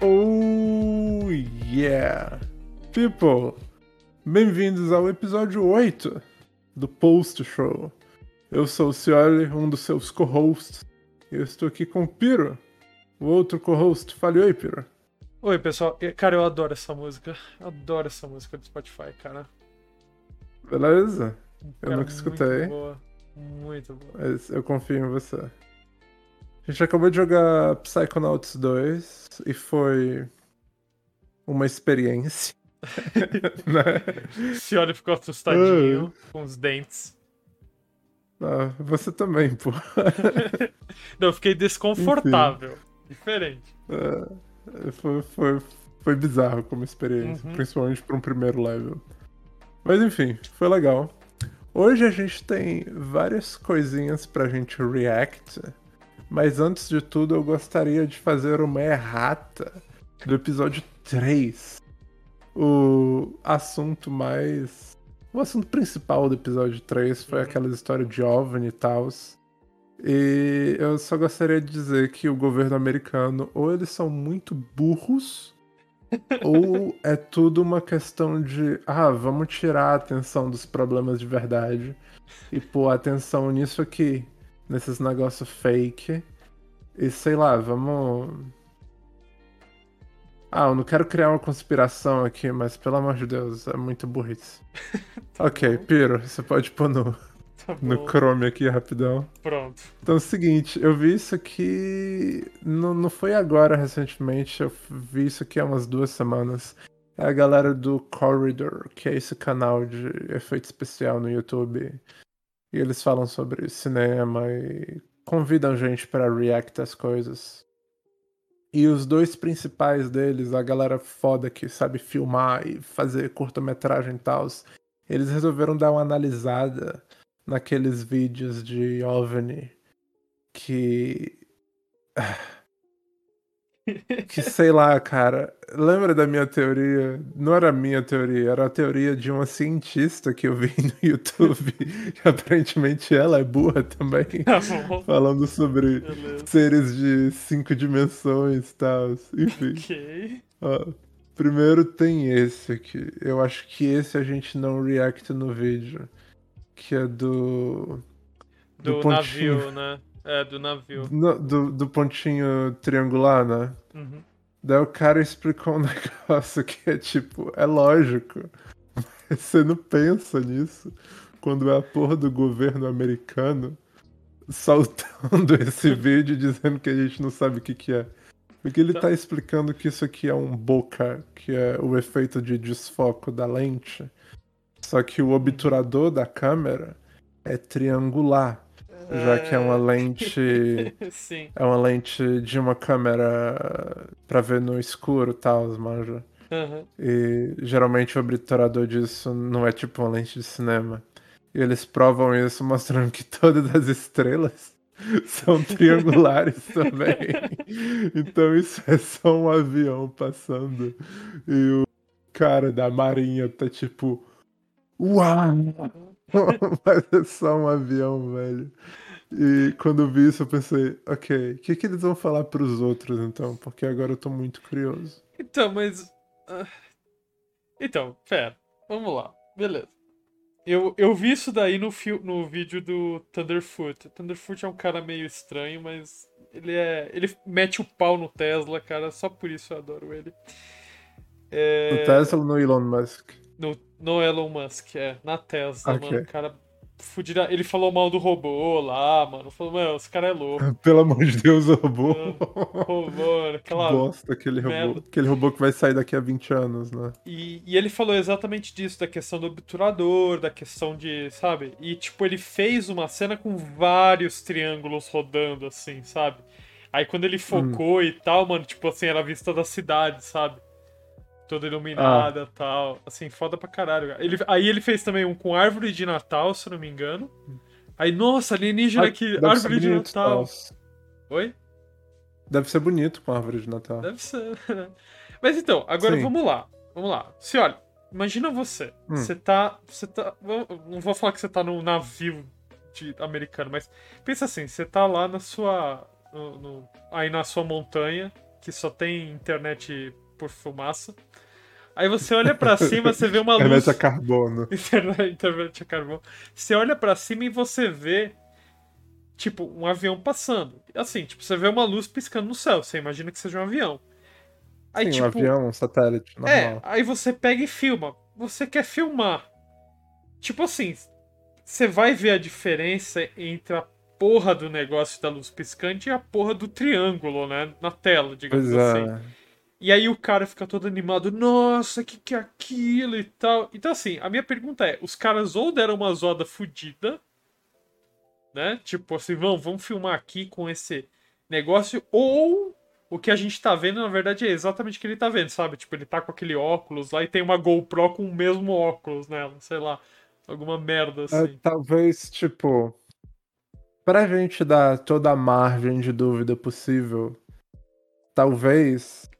Oh yeah! People, bem-vindos ao episódio 8 do Post Show. Eu sou o Cioli, um dos seus co-hosts. Eu estou aqui com o Piro, o outro co-host. Fale oi, Piro. Oi, pessoal. E, Cara, eu adoro essa música. Adoro essa música do Spotify, cara. Beleza? Eu Cara, nunca escutei. Muito boa. Muito boa. Mas eu confio em você. A gente acabou de jogar Psychonauts 2 e foi uma experiência. né? Cioli ficou assustadinho com os dentes. Ah, você também, pô. Não, eu fiquei desconfortável. Diferente. É, foi, foi, foi bizarro como experiência, Uhum. principalmente para um primeiro level. Mas enfim, foi legal. Hoje a gente tem várias coisinhas pra gente react, mas antes de tudo eu gostaria de fazer uma errata do episódio 3. O assunto mais. O assunto principal do episódio 3 foi Uhum. aquela história de OVNI e tal. E eu só gostaria de dizer que o governo americano, ou eles são muito burros, ou é tudo uma questão de, ah, vamos tirar a atenção dos problemas de verdade e pôr atenção nisso aqui, nesses negócios fake. E sei lá, vamos. Ah, eu não quero criar uma conspiração aqui, mas pelo amor de Deus, é muito burrice. ok, bom. Piro, você pode pôr no, Tá no. Chrome aqui rapidão. Pronto. Então é o seguinte, eu vi isso aqui. Não, não foi agora recentemente, eu vi isso aqui há umas duas semanas. É a galera do Corridor, que é esse canal de efeito especial no YouTube. E eles falam sobre cinema e convidam gente pra react às coisas. E os dois principais deles, a galera foda que sabe filmar e fazer curta-metragem e tal, eles resolveram dar uma analisada naqueles vídeos de OVNI que. Que sei lá, cara. Lembra da minha teoria? Não era a minha teoria, era a teoria de uma cientista que eu vi no YouTube. que aparentemente ela é burra também. Tá bom. Falando sobre Beleza. seres de cinco dimensões e tal. Enfim. Ok. Ó, primeiro tem esse aqui. Eu acho que esse a gente não react no vídeo. Que é do. Do, pontinho. navio, né? É, do navio. no- do, do pontinho triangular, né? Uhum. Daí o cara explicou um negócio que é tipo, é lógico. Mas Você não pensa nisso quando é a porra do governo americano soltando esse vídeo dizendo que a gente não sabe o que, que é. Porque ele Tá. tá explicando que isso aqui é um bokeh, que é o efeito de desfoco da lente. Só que o obturador da câmera é triangular, já que é uma lente Sim. é uma lente de uma câmera pra ver no escuro e tal, manja. Aham. E geralmente o obturador disso não é tipo uma lente de cinema. E eles provam isso mostrando que todas as estrelas são triangulares também. Então isso é só um avião passando. E o cara da marinha tá tipo. Uau! Mas é só um avião, velho. E quando eu vi isso, eu pensei, ok, o que, que eles vão falar pros outros então? Porque agora eu tô muito curioso. Então, mas. ah, Então, pera. Vamos lá. Beleza. Eu, eu vi isso daí no, fio, no vídeo do Thunderfoot. Thunderfoot é um cara meio estranho, mas ele é. Ele mete o pau no Tesla, cara. Só por isso eu adoro ele. É, No Tesla ou no Elon Musk? No, no Elon Musk, é. Na Tesla, Ok. mano. O cara. Fudida. Ele falou mal do robô lá, mano. Falou, mano, esse cara é louco. Pelo amor de Deus, o robô. Robô, aquela. Bosta, aquele robô. Aquele robô que vai sair daqui a 20 anos, né? E, e ele falou exatamente disso, da questão do obturador, da questão de, sabe? E, tipo, ele fez uma cena com vários triângulos rodando, assim, sabe? Aí quando ele focou e tal, mano, tipo assim, era a vista da cidade, sabe? Toda iluminada e tal. Assim, foda pra caralho. cara. Ele, aí ele fez também um com árvore de Natal, se eu não me engano. Aí, nossa, alienígena aqui, Deve ser árvore de bonito, Natal. tal. Oi? Deve ser bonito com árvore de Natal. Deve ser. Mas então, agora Sim. vamos lá. Vamos lá. Se olha, imagina você. Hum. Você tá. Você tá. Não vou falar que você tá num navio de, americano, mas pensa assim, você tá lá na sua. no- no- aí na sua montanha, que só tem internet por fumaça. Aí você olha pra cima, você vê uma luz. Internet a carbono. Internet, a carvão. Você olha pra cima e você vê, tipo, um avião passando. Assim, tipo, você vê uma luz piscando no céu. Você imagina que seja um avião. Aí, Sim, tipo, um avião, um satélite, é, normal. aí você pega e filma. Você quer filmar. Tipo assim, você vai ver a diferença entre a porra do negócio da luz piscante e a porra do triângulo, né? Na tela, digamos Pois assim. é. E aí o cara fica todo animado, nossa, que que é aquilo e tal. Então assim, a minha pergunta é, os caras ou deram uma zoada fodida, né? Tipo assim, vamos, vamos filmar aqui com esse negócio, ou o que a gente tá vendo, na verdade, é exatamente o que ele tá vendo, sabe? Tipo, ele tá com aquele óculos lá e tem uma GoPro com o mesmo óculos nela, sei lá. Alguma merda É, assim. talvez, tipo. Pra gente dar toda a margem de dúvida possível, talvez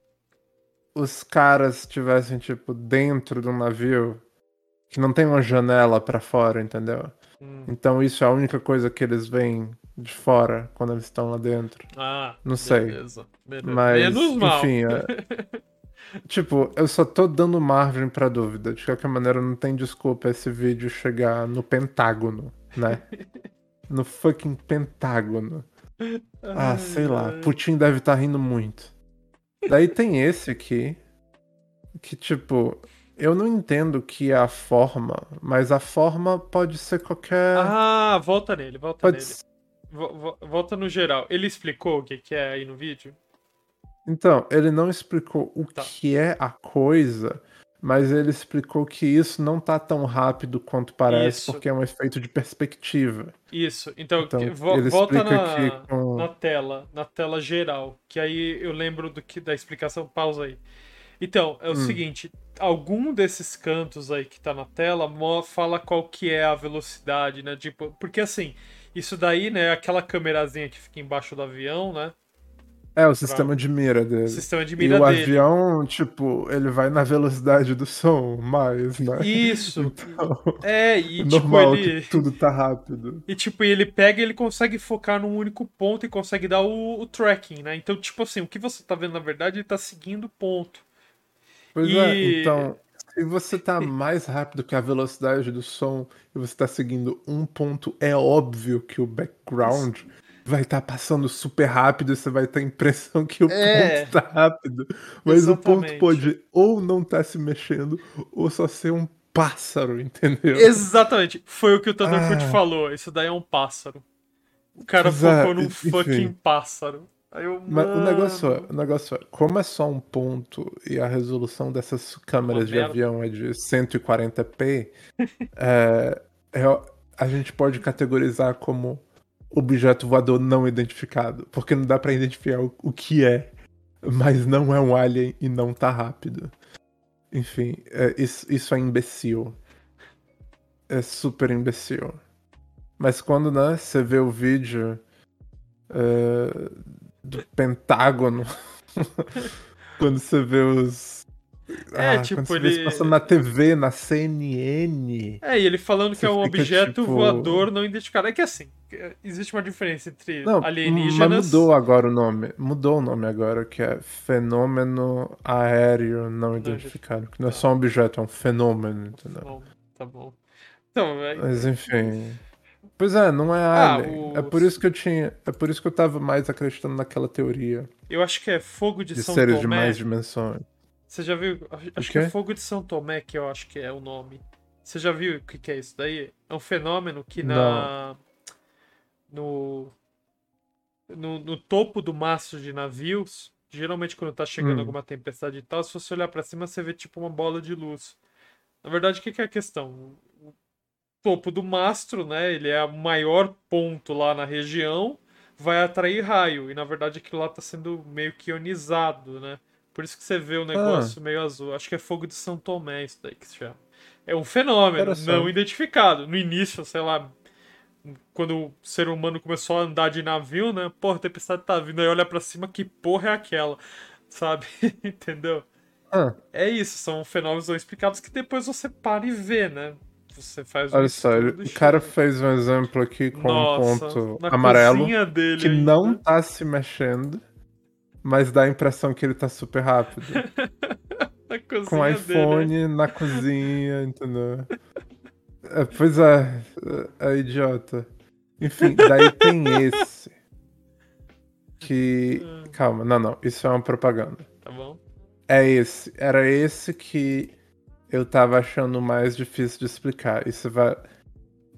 os caras estivessem, tipo, dentro do navio que não tem uma janela pra fora, entendeu? Hum. Então isso é a única coisa que eles veem de fora quando eles estão lá dentro. Ah, Não sei. Beleza, beleza. Mas, Menos mal. enfim, é- tipo, eu só tô dando margem pra dúvida. De qualquer maneira, não tem desculpa esse vídeo chegar no Pentágono, né? no fucking Pentágono. Ah, sei lá. Ai. Putin deve estar rindo muito. Daí tem esse aqui, que tipo, eu não entendo que é a forma, mas a forma pode ser qualquer. Ah, volta nele, volta pode nele. s- Vo- vo- Volta no geral. Ele explicou o que, que é aí no vídeo? Então, ele não explicou o Tá. que é a coisa, mas ele explicou que isso não tá tão rápido quanto parece, Isso. porque é um efeito de perspectiva. Isso. Então, Então, ele volta na, com- na tela, na tela geral, que aí eu lembro do que da explicação. Pausa aí. Então, é o Hum. seguinte, algum desses cantos aí que tá na tela fala qual que é a velocidade, né? Tipo, porque assim, isso daí, né, aquela câmerazinha que fica embaixo do avião, né? É o sistema de mira dele. O sistema de E mira o dele. avião, tipo, ele vai na velocidade do som, mais, né? Isso. Então, É, é e tipo, normal ele. que tudo tá rápido. E tipo, ele pega e ele consegue focar num único ponto e consegue dar o, o tracking, né? Então, tipo assim, o que você tá vendo na verdade, ele tá seguindo o ponto. Pois E- é, então, se você tá mais rápido que a velocidade do som e você tá seguindo um ponto, é óbvio que o background vai estar passando super rápido você vai ter a impressão que o É. ponto tá rápido. Mas o ponto Exatamente. pode ou não tá se mexendo, ou só ser um pássaro, entendeu? Exatamente. Foi o que o Thunderfoot Ah. falou. Isso daí é um pássaro. O cara é, focou num enfim. fucking pássaro. Aí eu, Mas o negócio, é, o negócio é, como é só um ponto e a resolução dessas câmeras de avião é de 140p, é, é- a gente pode categorizar como objeto voador não identificado, porque não dá pra identificar o, o que é, mas não é um alien e não tá rápido. Enfim, é, isso, isso é imbecil. É super imbecil. Mas quando, né, você vê o vídeo é, do Pentágono, quando você vê os. É, ah, tipo, você ele- passando na TV, na CNN. É, e ele falando que é um fica, objeto tipo- voador não identificado. É que assim, existe uma diferença entre Não, alienígenas. mas mudou agora o nome. Mudou o nome agora, que é fenômeno aéreo não identificado. Que não é só um objeto, é um fenômeno, entendeu? Bom, tá bom. Então, é, Mas enfim. Pois é, não é Ah, alien. o- É por isso que eu tinha. É por isso que eu tava mais acreditando naquela teoria eu acho que é fogo de, de São seres de Tomé. mais dimensões. Você já viu? Acho, que é fogo de São Tomé que eu acho que é o nome. Você já viu o que, que é isso daí? É um fenômeno que na no, no no topo do mastro de navios, geralmente quando tá chegando Hum. alguma tempestade e tal, se você olhar pra cima você vê tipo uma bola de luz. Na verdade, o que, que é a questão? O topo do mastro, né? Ele é o maior ponto lá na região, vai atrair raio e na verdade aquilo lá tá sendo meio que ionizado, né? Por isso que você vê o negócio meio azul. Acho que é fogo de São Tomé isso daí que se chama. É um fenômeno não identificado. No início, sei lá, quando o ser humano começou a andar de navio, né? Porra, a tempestade tá vindo. Aí olha pra cima, que porra é aquela? Sabe? Entendeu? Ah, é isso, são fenômenos não explicados que depois você para e vê, né? Você faz um olha só, o cara fez um exemplo aqui com Nossa, um ponto amarelo dele que ainda. não tá se mexendo, mas dá a impressão que ele tá super rápido. Com iPhone dele. na cozinha, entendeu? É, pois é, é, é idiota. Enfim, daí tem esse. Que. Calma, não, não. Isso é uma propaganda. Tá bom? É esse. Era esse que eu tava achando mais difícil de explicar. Isso vai.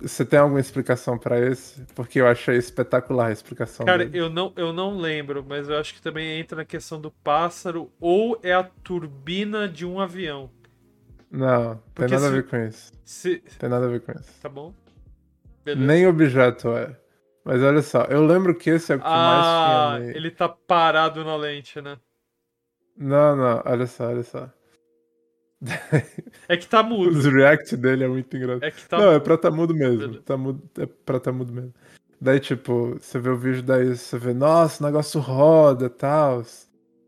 Você tem alguma explicação pra esse? Porque eu achei espetacular a explicação. Cara, dele. eu não, eu não lembro, mas eu acho que também entra na questão do pássaro ou é a turbina de um avião. Não, tem Porque nada a se- ver com isso. Se... Tem nada a ver com isso. Tá bom? Beleza. Nem objeto é. Mas olha só, eu lembro que esse é o que Ah, mais tinha. ne- ele tá parado na lente, né? Não, não, olha só, olha só. É que tá mudo. Os react dele é muito engraçado. É que tá não, é mudo. pra tá mudo mesmo. Tá mudo, é pra tá mudo mesmo. Daí, tipo, você vê o vídeo daí, você vê, nossa, o negócio roda e tal.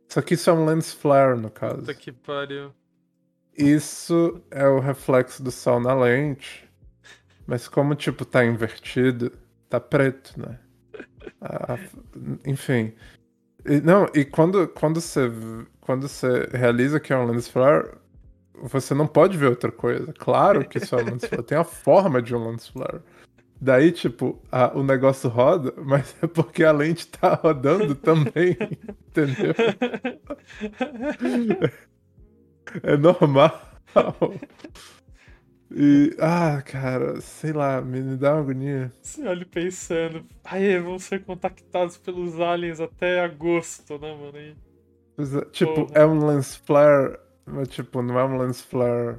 Só que isso é um lens flare, no caso. Puta que pariu. Isso é o reflexo do sol na lente. Mas como, tipo, tá invertido, tá preto, né? Ah, enfim. E, não, e quando, quando, você, quando você realiza que é um lens flare, você não pode ver outra coisa. Claro que isso é um lens flare. Tem a forma de um lens flare. Daí, tipo, a- o negócio roda, mas é porque a lente tá rodando também. Entendeu? É normal. E, ah, cara, sei lá, me, dá uma agonia. Você olha pensando, ai, vão ser contactados pelos aliens até agosto, né, mano? E- é, Tipo, Porra. é um lens flare, mas tipo, não é um lens flare.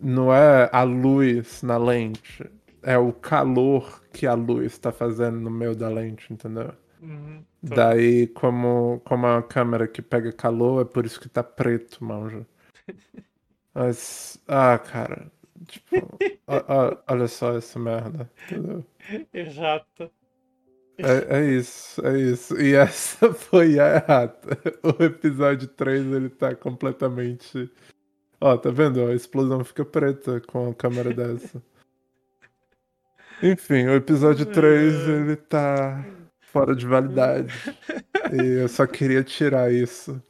Não é a luz na lente. É o calor que a luz tá fazendo no meio da lente, entendeu? Uhum, tá. Daí, como, como é uma câmera que pega calor, é por isso que tá preto, manja. Mas, ah, cara, tipo, ó- ó- olha só essa merda, entendeu? Errata. É, é isso, é isso. E essa foi a errata. O episódio 3, ele tá completamente. Ó, tá vendo? A explosão fica preta com a câmera dessa. Enfim, o episódio 3, ele tá fora de validade. E eu só queria tirar isso.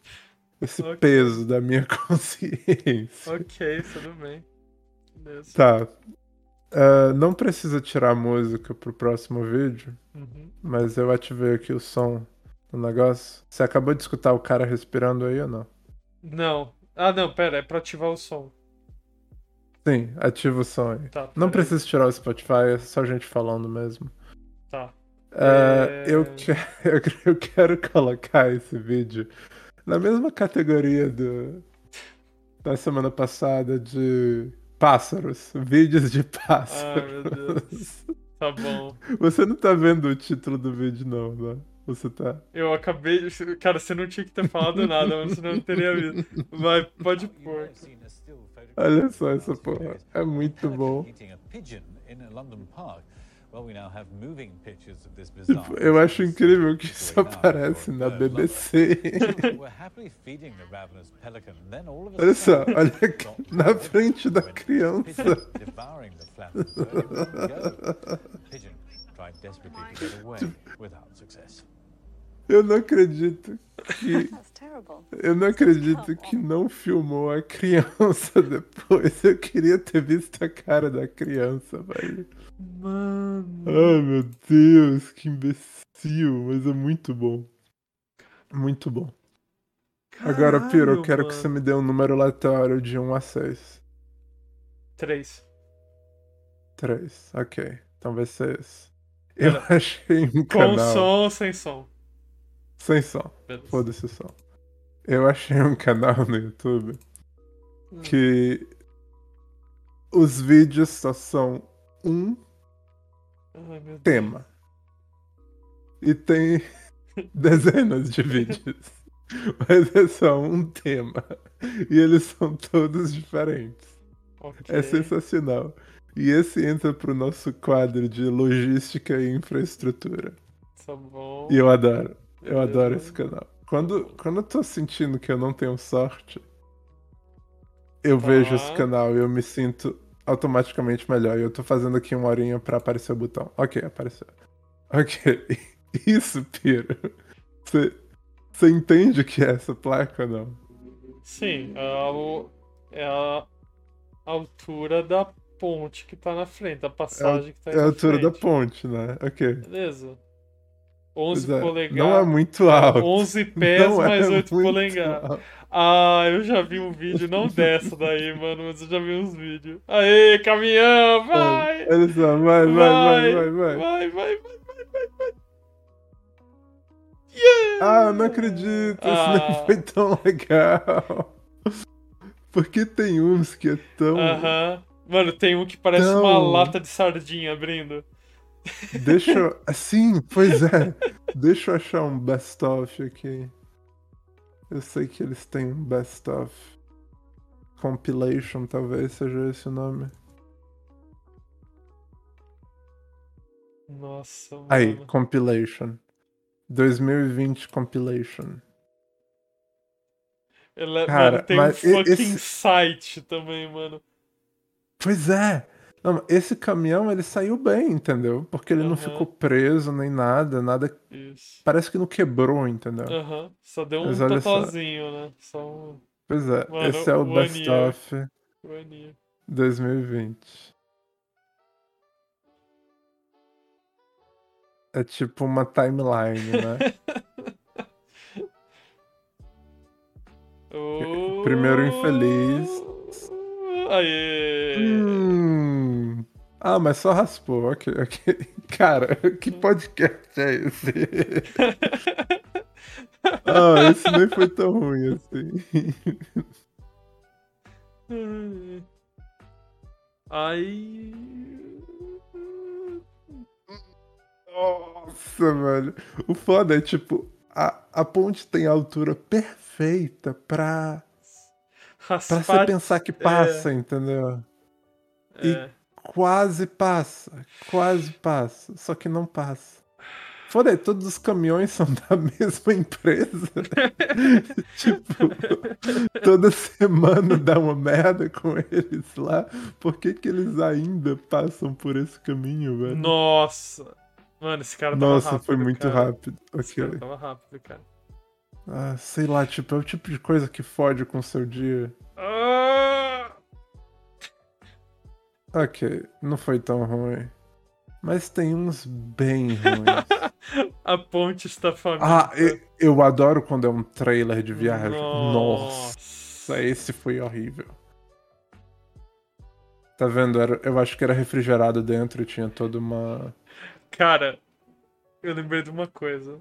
Esse Ok. peso da minha consciência. Ok, tudo bem. Beleza. Tá. Ah, não precisa tirar a música pro próximo vídeo. Uhum. Mas eu ativei aqui o som do negócio. Você acabou de escutar o cara respirando aí ou não? Não. Ah, não, pera, é pra ativar o som. Sim, ativa o som aí. Tá. Não precisa tirar o Spotify, é só gente falando mesmo. Tá. É, É. eu, que- eu quero colocar esse vídeo na mesma categoria do, da semana passada de pássaros. Vídeos de pássaros. Ah, meu Deus. Tá bom. Você não tá vendo o título do vídeo, não, né? Você tá. Eu acabei de. Cara, você não tinha que ter falado nada, mas eu não teria visto. Vai, pode pôr. Olha só essa porra. É muito bom. Eu acho incrível que isso aparece na BBC. Olha só, olha aqui, na frente da criança. Eu não acredito que. Eu não acredito que não filmou a criança depois. Eu queria ter visto a cara da criança, velho. Mano. Ai, meu Deus, que imbecil. Mas é muito bom. Muito bom. Agora, Piro, eu Caralho, quero que mano. você me dê um número aleatório de 1 a 6. Três. 3. Ok. Então vai ser esse. Eu Pera. achei um Com canal. som ou sem som? Sem som. Foda-se o som. Eu achei um canal no YouTube Hum. que os vídeos só são um Ai, tema. E tem dezenas de vídeos. Mas é só um tema. E eles são todos diferentes. Ok. É sensacional. E esse entra pro nosso quadro de logística e infraestrutura. Tá bom. E eu adoro. Eu Beleza. adoro esse canal. quando, quando eu tô sentindo que eu não tenho sorte, eu vejo esse canal e eu me sinto automaticamente melhor. E eu tô fazendo aqui uma horinha pra aparecer o botão. Ok, apareceu. Ok. Isso, Piro. Você entende o que é essa placa ou não? Sim, é a, é a altura da ponte que tá na frente, a passagem que tá aí É a na altura da frente. ponte, né? Ok. Beleza. 11 Pois é, polegadas. Não é muito alto. 11 pés Não é mais 8 muito polegadas. alto. Ah, eu já vi um vídeo, não dessa daí, mano, mas eu já vi uns vídeos. Aê, caminhão, vai! Olha só, vai, vai, vai, vai, vai. Vai, vai, vai, vai, vai, vai. Ah, não acredito, isso Ah. nem foi tão legal. Porque tem uns que é tão. Aham. Mano, tem um que parece Então- uma lata de sardinha abrindo. Deixa eu. Sim, pois é. Deixa eu achar um best-of aqui. Eu sei que eles têm um best-of. Compilation, talvez seja esse o nome. Nossa, mano. Aí, compilation. 2020 compilation. Ele, Cara, mano, tem um fucking esse- site também, mano. Pois é. Não, esse caminhão ele saiu bem, entendeu? Porque ele não Aham. ficou preso nem nada, nada. Isso. Parece que não quebrou, entendeu? Aham. Só deu um totozinho, né? Só um Pois é, Mano, esse é o best of aninho. 2020. É tipo uma timeline, né? Oh. Primeiro infeliz. Aê! hum. Ah, mas só raspou, ok, ok. Cara, que podcast é esse? ah, esse nem foi tão ruim assim. Aí. Nossa, velho. O foda é, tipo, a, a ponte tem a altura perfeita pra, pra você pensar que passa, entendeu? É. Quase passa, quase passa, só que não passa. Foda aí, todos os caminhões são da mesma empresa. tipo, toda semana dá uma merda com eles lá. Por que, que eles ainda passam por esse caminho, velho? Nossa! Mano, esse cara tava Nossa, rápido. foi muito cara. rápido. Esse Ok. cara tava rápido, cara. Ah, sei lá, tipo, é o tipo de coisa que fode com o seu dia. Ah! Ok, não foi tão ruim. Mas tem uns bem ruins. A ponte está faminta. ah, eu, eu adoro quando é um trailer de viagem. Nossa. Nossa, esse foi horrível. Tá vendo? Era- eu acho que era refrigerado dentro e tinha toda uma. Cara, eu lembrei de uma coisa.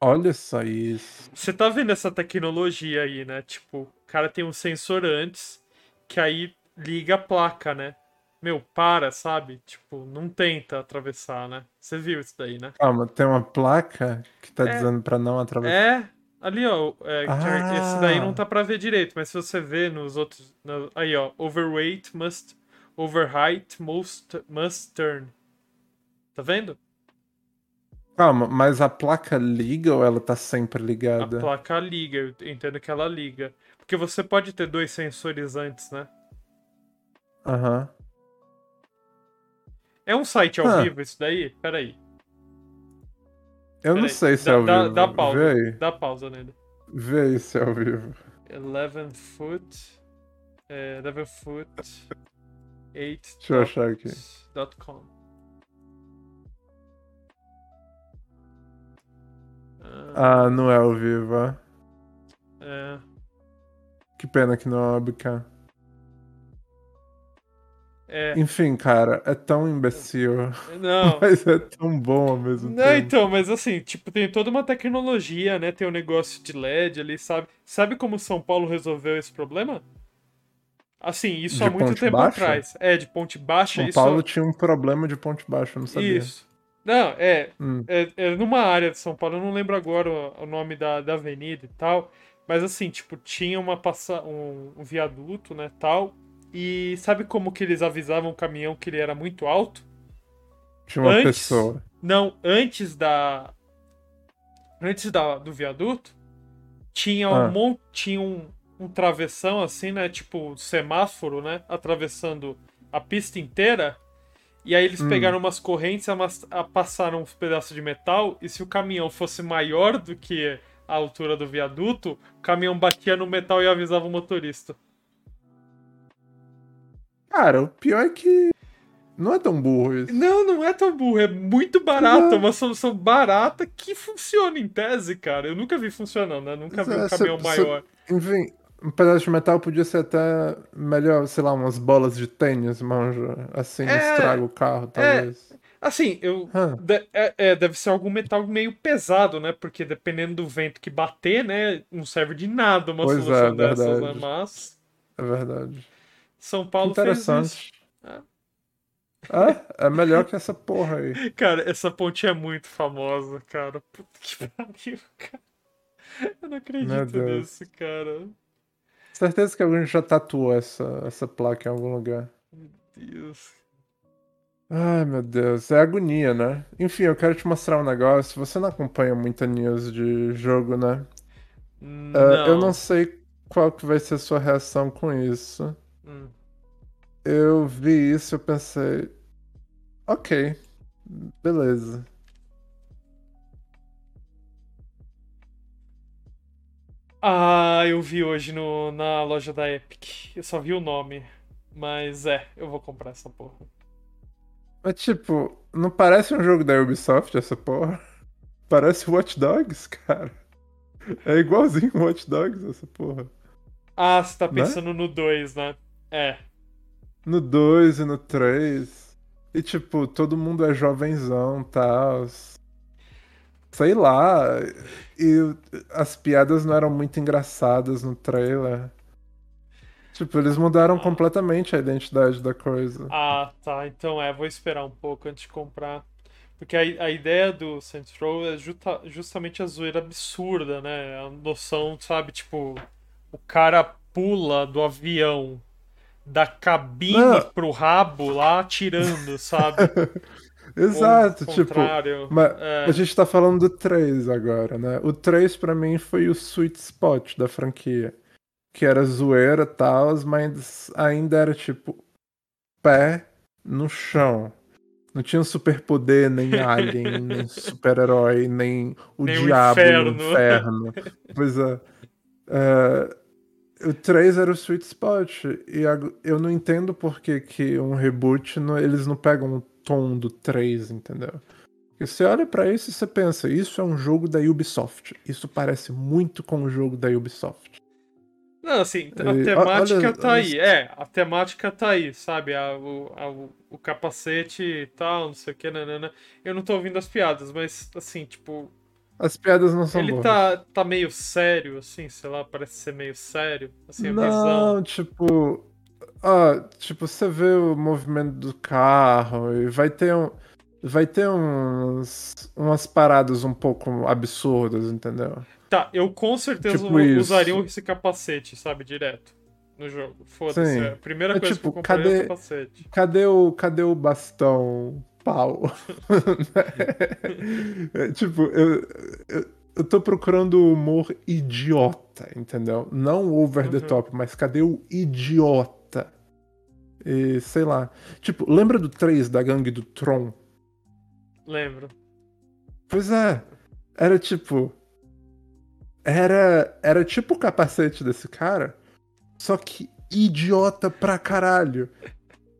Olha só isso. Você tá vendo essa tecnologia aí, né? Tipo, o cara tem um sensor antes que aí liga a placa, né? Meu, para, sabe? Tipo, não tenta atravessar, né? Você viu isso daí, né? Calma, tem uma placa que tá É. dizendo pra não atravessar. É, ali, ó. é, Ah. Esse daí não tá pra ver direito, mas se você vê nos outros. no- aí, ó. Overweight must. Over height must, must turn. Tá vendo? Calma, mas a placa liga ou ela tá sempre A ligada? placa liga, eu entendo que ela liga. Porque você pode ter dois sensores antes, né? Aham. É um site ao Ah. vivo isso daí? Peraí. Eu não peraí. sei se dá, é ao dá, vivo. Dá pausa. Vê aí. Dá pausa nele. Vê aí se é ao vivo. 11 foot. É, 11 foot. 8. Deixa eu achar aqui. Com. Ah, Ah, não é ao vivo, é. Que pena que não é webcam. É. Enfim, cara, é tão imbecil, Não. mas é tão bom ao mesmo Não, tempo. então, mas assim, tipo, tem toda uma tecnologia, né? Tem um negócio de LED ali, sabe? Sabe como São Paulo resolveu esse problema? Assim, isso De há muito tempo baixa? atrás. É, de ponte baixa, São isso. Paulo tinha um problema de ponte baixa, eu não sabia. Isso. Não, é, Hum. é, é numa área de São Paulo, eu não lembro agora o, o nome da, da avenida e tal, mas assim, tipo, tinha uma passa um, um viaduto, né, tal, e sabe como que eles avisavam o caminhão que ele era muito alto? Tinha uma Antes- pessoa. Não, antes da antes da, do viaduto, tinha um Ah. monte. Tinha um, um travessão assim, né? Tipo semáforo, né? Atravessando a pista inteira. E aí eles Hum. pegaram umas correntes, passaram uns pedaços de metal, e se o caminhão fosse maior do que a altura do viaduto, o caminhão batia no metal e avisava o motorista. Cara, o pior é que não é tão burro isso. Não, não é tão burro, é muito barato, é uma solução barata que funciona em tese, cara. Eu nunca vi funcionando, né? Nunca vi um Cê- caminhão cê- maior. Enfim, um pedaço de metal podia ser até melhor, sei lá, umas bolas de tênis, manja. Assim É, estraga o carro, talvez. Assim, eu. Hã. de- é- é, deve ser algum metal meio pesado, né? Porque dependendo do vento que bater, né? Não serve de nada uma Pois é, solução dessas, né? verdade. Mas. É verdade. São Paulo fez isso. Interessante. É. É, é melhor que essa porra aí. Cara, essa ponte é muito famosa, cara. Puta que pariu, cara. Eu não acredito nisso, cara. Certeza que alguém já tatuou essa, essa placa em algum lugar. Deus. Ai, meu Deus. É agonia, né? Enfim, eu quero te mostrar um negócio. Você não acompanha muita news de jogo, né? Ah, Não. Eu não sei qual que vai ser a sua reação com isso. Hum. Eu vi isso e eu pensei. Ok. Beleza. Ah, eu vi hoje no, na loja da Epic. Eu só vi o nome. Mas é, eu vou comprar essa porra. Mas tipo, não parece um jogo da Ubisoft essa porra? Parece Watch Dogs, cara. É igualzinho Watch Dogs essa porra. Ah, você tá Né? pensando no 2, né? É. No 2 e no 3. E tipo, todo mundo é jovenzão e tal. Sei lá. E as piadas não eram muito engraçadas no trailer. Tipo, eles mudaram completamente a identidade da coisa. Ah, tá. Então é, vou esperar um pouco antes de comprar. Porque a, a ideia do Saints Row é justa- justamente a zoeira absurda, né? A noção, sabe, tipo, o cara pula do avião da cabine Não. pro rabo lá atirando, sabe? Exato, o tipo. Mas É. a gente tá falando do 3 agora, né? O 3 pra mim foi o sweet spot da franquia. Que era zoeira e tal, mas ainda era tipo pé no chão. Não tinha superpoder, nem alien, nem super-herói, nem o Nem o diabo inferno. no inferno. pois é. É, O 3 era o sweet spot. E eu não entendo por que, que um reboot não- eles não pegam o tom do 3, entendeu? Porque você olha pra isso e você pensa, isso é um jogo da Ubisoft. Isso parece muito com o jogo da Ubisoft. Não, assim, a E, temática olha- tá olha aí. É, a temática tá aí, sabe? A- o, a- o, capacete e tal, não sei o que, nanana. Eu não tô ouvindo as piadas, mas, assim, tipo, As piadas não são ele boas. tá, tá meio sério, assim, sei lá, parece ser meio sério, assim, a Não, visão. tipo. Ah, tipo, você vê o movimento do carro e vai ter um. Vai ter uns, umas paradas um pouco absurdas, entendeu? Tá, eu com certeza Tipo isso. usaria esse capacete, sabe, direto no jogo. Foda-se. É A primeira É coisa tipo, que eu compraria é o cadê- capacete. Cadê o, cadê o bastão pau? É, tipo, eu, eu, eu tô procurando o humor idiota, entendeu? Não over the Uhum. top, mas cadê o idiota? E sei lá. Tipo, lembra do 3 da gangue do Tron? Lembro. Pois é. Era tipo. Era, era tipo o capacete desse cara, só que idiota pra caralho.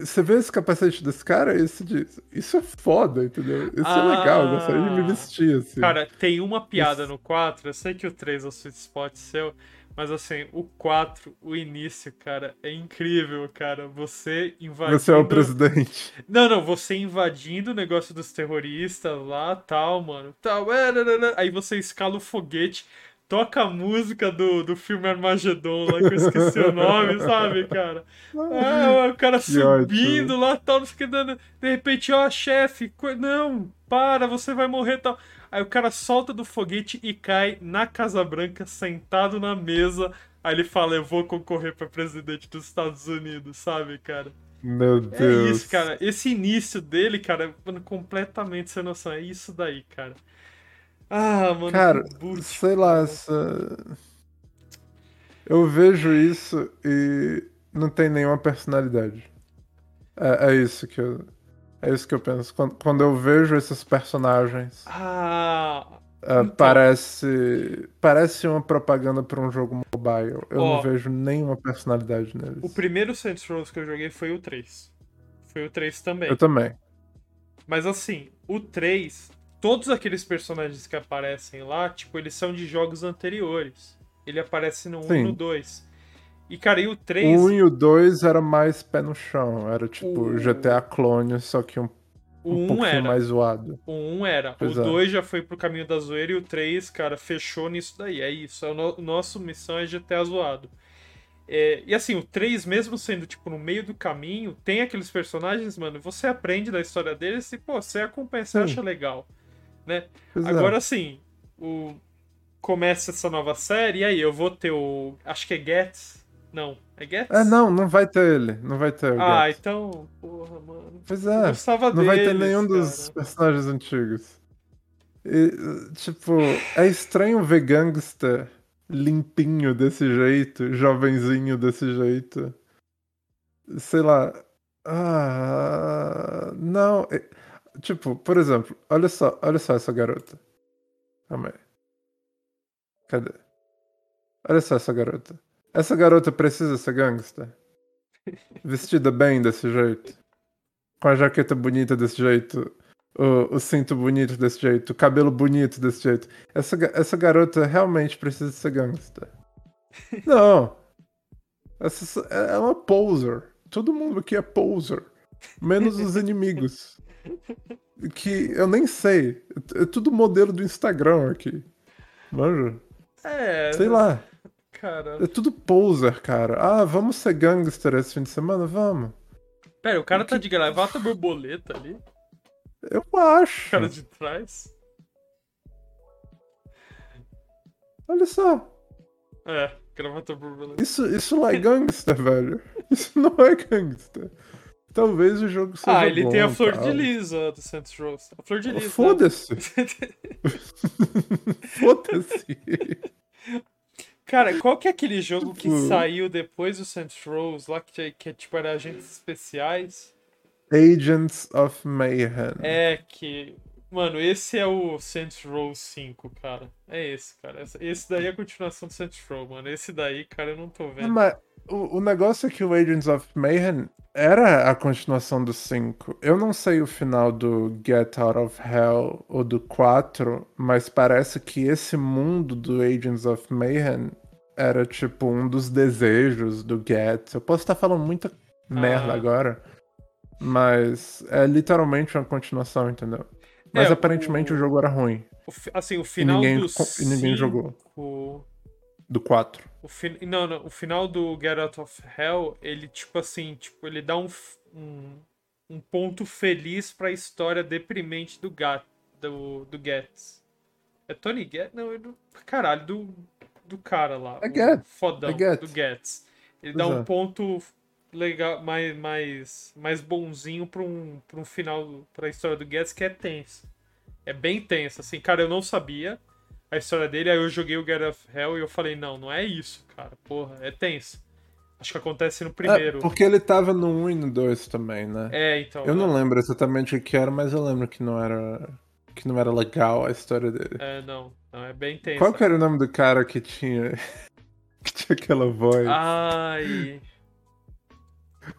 Você vê esse capacete desse cara e você diz: Isso é foda, entendeu? Isso é legal, eu gostaria de me Ah. vestir assim. Cara, tem uma piada Isso. no 4, eu sei que o 3 é o sweet spot seu, mas assim, o 4, o início, cara, é incrível, cara. Você invadindo. Você é o presidente. Não, não, você invadindo o negócio dos terroristas lá, tal, mano. Tal, é, nanana. aí você escala o foguete, toca a música do, do filme Armagedon lá, que eu esqueci o nome, sabe, cara? Ah, o cara subindo lá, tal, não sei o que, dando. De repente, ó, chefe, não, para, você vai morrer, tal. Aí o cara solta do foguete e cai na Casa Branca, sentado na mesa. Aí ele fala, eu vou concorrer pra presidente dos Estados Unidos, sabe, cara? Meu É Deus. isso, cara. Esse início dele, cara, mano, completamente sem noção. É isso daí, cara. Ah, mano, Cara, reboot, sei lá, cara. essa... eu vejo isso e não tem nenhuma personalidade. É, é isso que eu, é isso que eu penso. Quando, quando eu vejo esses personagens, Ah, é, Então. parece parece uma propaganda para um jogo mobile. Eu não vejo nenhuma personalidade neles. o primeiro Saints Row que eu joguei foi o 3. Foi o 3 também. Eu também. Mas assim, o 3, todos aqueles personagens que aparecem lá, tipo, eles são de jogos anteriores. Ele aparece no 1 e no 2. E, cara, e o O 3. 1 e o 2 era mais pé no chão. Era tipo O- GTA clone, só que um, O um 1 pouquinho era. mais zoado. O 1 era. Pois o é. 2 já foi pro caminho da zoeira e o 3, cara, fechou nisso daí. É isso. A no, nossa missão é GTA zoado. É, e assim, o 3, mesmo sendo, tipo, no meio do caminho, tem aqueles personagens, mano, você aprende da história deles e, pô, você acompanha, você Sim. acha legal. Né? Pois é. Agora assim, o... começa essa nova série, e aí eu vou ter o. Acho que é Gets. Não, é Gets? É, não, não vai ter ele. Não vai ter Ah, então. Porra, mano. Pois é. Não vai ter deles, nenhum cara. dos personagens antigos. E, tipo, é estranho ver gangster limpinho desse jeito, jovenzinho desse jeito. Sei lá. Ah, não. é- Tipo, por exemplo, olha só, olha só essa garota. Calma aí. Cadê? Olha só essa garota. Essa garota precisa ser gangster? Vestida bem desse jeito? Com a jaqueta bonita desse jeito? O, o cinto bonito desse jeito? O cabelo bonito desse jeito? Essa, essa garota realmente precisa ser gangster? Não! Essa só- é é uma poser. Todo mundo aqui é poser. Menos os inimigos. Que eu nem sei. É tudo modelo do Instagram aqui. Manja? É. Sei lá. Cara. É tudo poser, cara. Ah, vamos ser gangster esse fim de semana? Vamos. Pera, o cara tá de gravata borboleta ali. Eu acho. O cara de trás. Olha só. É, gravata borboleta. Isso, isso lá é gangster, velho. Isso não é gangster. Talvez o jogo seja Ah, ele bom, tem a flor tal. de lisa do Saints Row. A flor de lisa. Foda-se. Foda-se. Cara, qual que é aquele jogo que saiu depois do Saints Row lá, que, é- que é tipo era agentes especiais? Agents of Mayhem. É que. Mano, esse é o Saints Row 5, cara. É esse, cara. Esse- daí é a continuação do Saints Row, mano. Esse daí, cara, eu não tô vendo. Mas o, o negócio é que o Agents of Mayhem era a continuação do 5. Eu não sei o final do Get Out of Hell ou do 4, mas parece que esse mundo do Agents of Mayhem era tipo um dos desejos do Get. Eu posso estar falando muita merda Ah. agora, mas é literalmente uma continuação, entendeu? Mas É, aparentemente o- o jogo era ruim. O assim, o final ninguém do e ninguém jogou. Do 4. O fin... Não, não, o final do Get Out of Hell, ele, tipo assim, tipo, ele dá um, um, um ponto feliz pra história deprimente do Gat, do, do Getz. É Tony Getz? Não, é do. Caralho, do, do cara lá. É o Getz, Fodão, é Getz. do Getz. Ele Pois dá um é. ponto legal, mais, mais, mais bonzinho pra um, pra um final, pra história do Getz que é tenso. É bem tenso, assim, cara, eu não sabia a história dele, aí eu joguei o Get of Hell e eu falei, não, não é isso, cara, porra, é tenso. Acho que acontece no primeiro. É, porque ele tava no 1 e no 2 também, né? É, então. Eu não é, lembro exatamente o que era, mas eu lembro que não era que não era legal a história dele. É, não, não, é bem tenso. Qual que era o nome do cara que tinha que tinha aquela voz? Ai.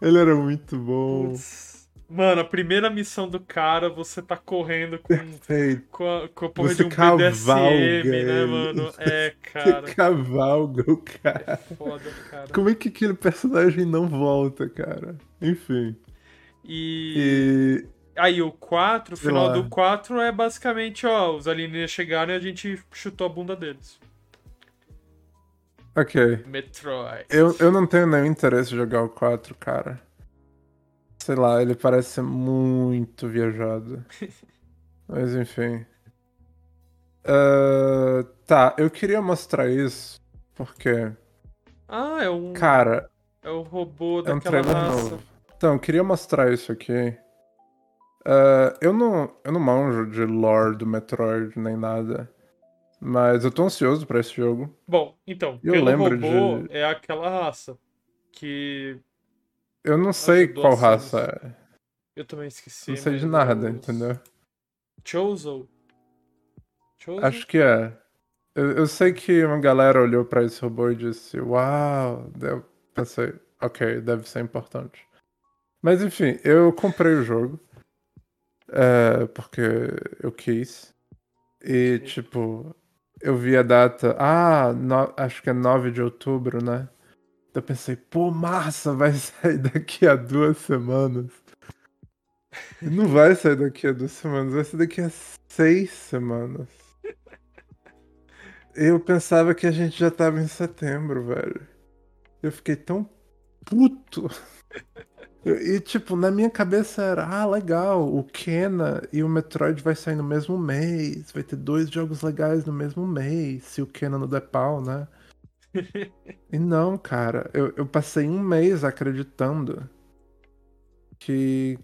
Ele era muito bom. Putz. Mano, a primeira missão do cara, você tá correndo com, Perfeito. com, a, com a porra Você de um cavalga BDSM, né, ele. mano? É, Você cara. cavalga o cara. Foda, cara. Como é que aquele personagem não volta, cara? Enfim. E. E Aí o 4, o final do 4 é basicamente, ó, os alienígenas chegaram e a gente chutou a bunda deles. ok. Metroid. Eu, eu não tenho nenhum interesse em jogar o 4, cara. Sei lá, ele parece ser muito viajado. Mas enfim. Ah, tá, eu queria mostrar isso porque, Ah, é um. cara, É o robô é um daquela raça. novo. Então, eu queria mostrar isso aqui. Ah, eu, não, eu não manjo de lore do Metroid nem nada. Mas eu tô ansioso pra esse jogo. Bom, então, Eu pelo lembro robô de- é aquela raça que Eu não sei Ajudou qual raça é. eu também esqueci. Não sei de nada, os- entendeu? Chozo. Chozo? Acho que é. Eu, eu sei que uma galera olhou pra esse robô e disse, uau, eu pensei, ok, deve ser importante. Mas enfim, eu comprei o jogo. é, porque eu quis. E Ok. tipo, eu vi a data. Ah, no- acho que é 9 de outubro, né? Eu pensei, pô, massa, vai sair daqui a duas semanas. Não vai sair daqui a duas semanas, vai sair daqui a seis semanas. Eu pensava que a gente já tava em setembro, velho. Eu fiquei tão puto. E, tipo, na minha cabeça era, ah, legal, o Kena e o Metroid vai sair no mesmo mês. Vai ter dois jogos legais no mesmo mês, se o Kena não der pau, né? E não, cara, eu, eu passei um mês acreditando que.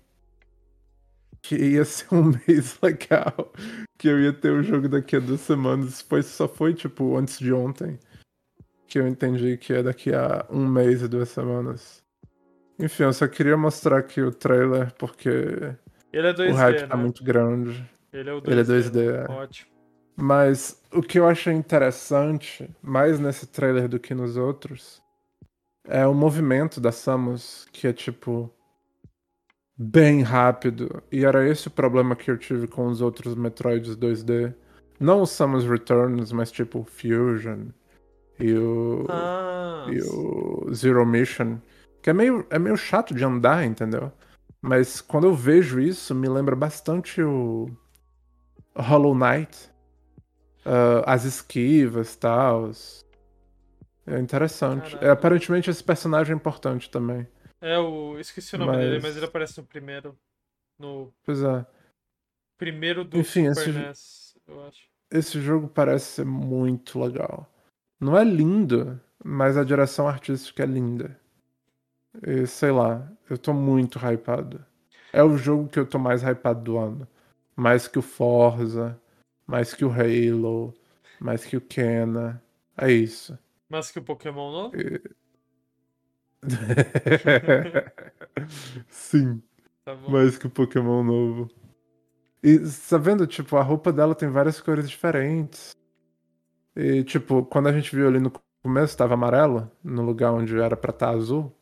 que ia ser um mês legal. Que eu ia ter o jogo daqui a duas semanas. Foi, só foi, tipo, antes de ontem. Que eu entendi que é daqui a um mês e duas semanas. Enfim, eu só queria mostrar aqui o trailer porque Ele é 2D, o hype né? tá muito grande. Ele é o 2D. Ele é 2D, né? é. Ótimo. Mas o que eu achei interessante, mais nesse trailer do que nos outros, é o movimento da Samus, que é tipo. bem rápido. E era esse o problema que eu tive com os outros Metroids 2D. Não o Samus Returns, mas tipo o Fusion e o. Ah, e o Zero Mission. Que é meio, é meio chato de andar, entendeu? Mas quando eu vejo isso, me lembra bastante o Hollow Knight. Ah, as esquivas e tal. É interessante. Caraca. É, aparentemente esse personagem é importante também. é o. Esqueci o nome dele, Mas- mas ele aparece no primeiro. No Pois é. primeiro do Enfim, Super esse- NES, eu acho. Esse jogo parece ser muito legal. Não é lindo, mas a direção artística é linda. E sei lá, eu tô muito hypado. É o jogo que eu tô mais hypado do ano. Mais que o Forza, mais que o Halo, mais que o Kena. É isso. Mas que o Pokémon novo? Sim. Tá. Mais que o Pokémon novo. E tá vendo, tipo, a roupa dela tem várias cores diferentes. E, tipo, quando a gente viu ali no começo, tava amarelo, no lugar onde era pra estar azul.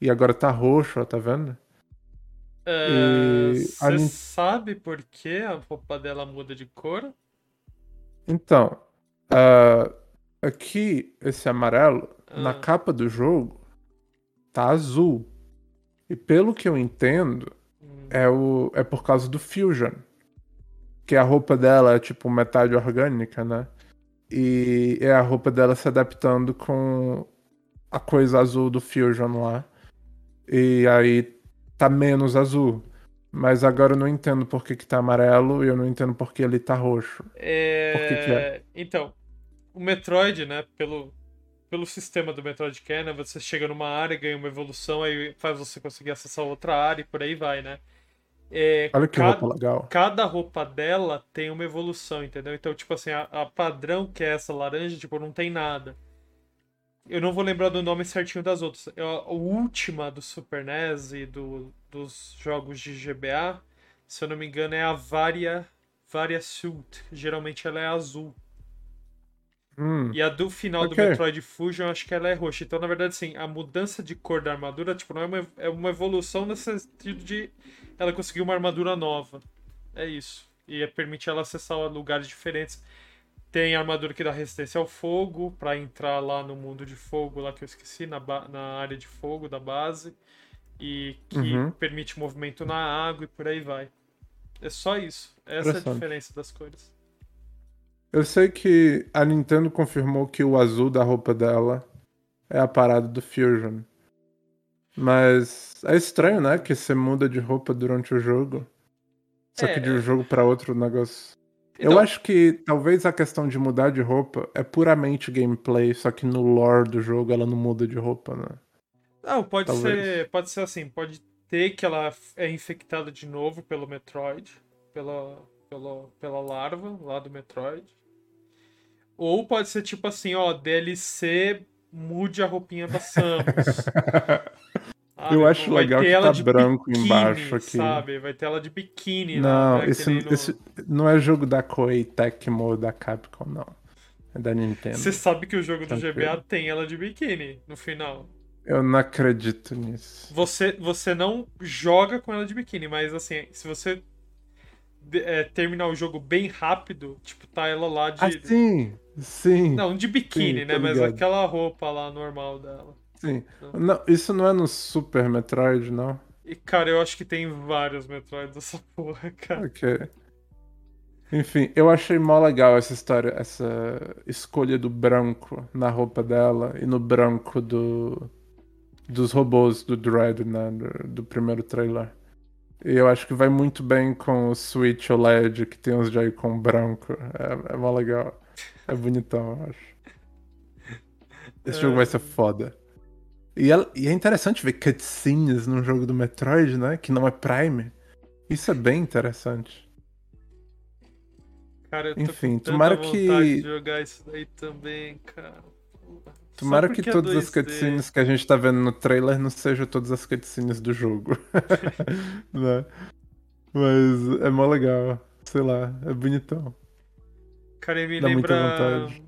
E agora tá roxo, ó, tá vendo? É, Você Nin- sabe por que a roupa dela muda de cor? Então, ah, aqui, esse amarelo, na Ah. capa do jogo, tá azul. E pelo que eu entendo, Hum, é, o, é por causa do Fusion. Que a roupa dela é tipo metade orgânica, né? E é a roupa dela se adaptando com a coisa azul do Fusion lá. E aí tá menos azul. Mas agora eu não entendo por que, que tá amarelo e eu não entendo por que ele tá roxo. É, Por que que é? Então, o Metroid, né, pelo, pelo sistema do Metroid Canon, você chega numa área, ganha uma evolução, aí faz você conseguir acessar outra área e por aí vai, né? É, Olha que cada, roupa legal. cada roupa dela tem uma evolução, entendeu? Então, tipo assim, a, a padrão, que é essa laranja, tipo, não tem nada. Eu não vou lembrar do nome certinho das outras. É A última do Super NES e do, dos jogos de GBA, se eu não me engano, é a Varia, Varia Suit. Geralmente ela é azul. Hum, E a do final do Ok. Metroid Fusion, acho que ela é roxa. Então, na verdade, sim, a mudança de cor da armadura, tipo, não é uma, é uma evolução no sentido de ela conseguir uma armadura nova. É isso. E é- permite ela acessar lugares diferentes. Tem armadura que dá resistência ao fogo, pra entrar lá no mundo de fogo, lá que eu esqueci, na, na área de fogo da base. E que Uhum. permite movimento na água e por aí vai. É só isso. Essa é a diferença das cores. Eu sei que a Nintendo confirmou que o azul da roupa dela é a parada do Fusion. Mas é estranho, né? Que você muda de roupa durante o jogo. Só É, que de um jogo pra outro o negócio. Então, Eu acho que talvez a questão de mudar de roupa é puramente gameplay, só que no lore do jogo ela não muda de roupa, né? Não, pode Talvez. ser, pode ser assim, pode ter que ela é infectada de novo pelo Metroid, pela, pela, pela larva lá do Metroid. Ou pode ser tipo assim, ó, DLC mude a roupinha da Samus. Eu acho legal que tá branco biquíni, embaixo aqui. Sabe? Vai ter ela de biquíni. Não, né? esse, no- esse não é jogo da Koei Tecmo ou da Capcom, não. É da Nintendo. Você sabe que o jogo do Tranquilo. GBA tem ela de biquíni no final. Eu não acredito nisso. Você, você não joga com ela de biquíni, mas assim, se você é, terminar o jogo bem rápido, tipo, tá ela lá de. Ah, sim! Sim! Não, de biquíni, Sim, né? Mas ligado. aquela roupa lá normal dela. Sim. Não, isso não é no Super Metroid, não? E, cara, eu acho que tem vários Metroid dessa porra, cara. Ok. Enfim, eu achei mó legal essa história, essa escolha do branco na roupa dela e no branco do dos robôs do Dread, né, do, do primeiro trailer. E eu acho que vai muito bem com o Switch OLED que tem os Joy-Con branco. É, é mó legal. É bonitão, eu acho. Esse jogo vai ser foda. E é, e é interessante ver cutscenes num jogo do Metroid, né? Que não é Prime. Isso é bem interessante. Cara, eu tô Enfim, com tomara que- de jogar isso daí também, cara. Tomara que é todas as 2D. cutscenes que a gente tá vendo no trailer não sejam todas as cutscenes do jogo. né? Mas é mó legal. Sei lá, é bonitão. Cara, me Dá muita lembra. vontade.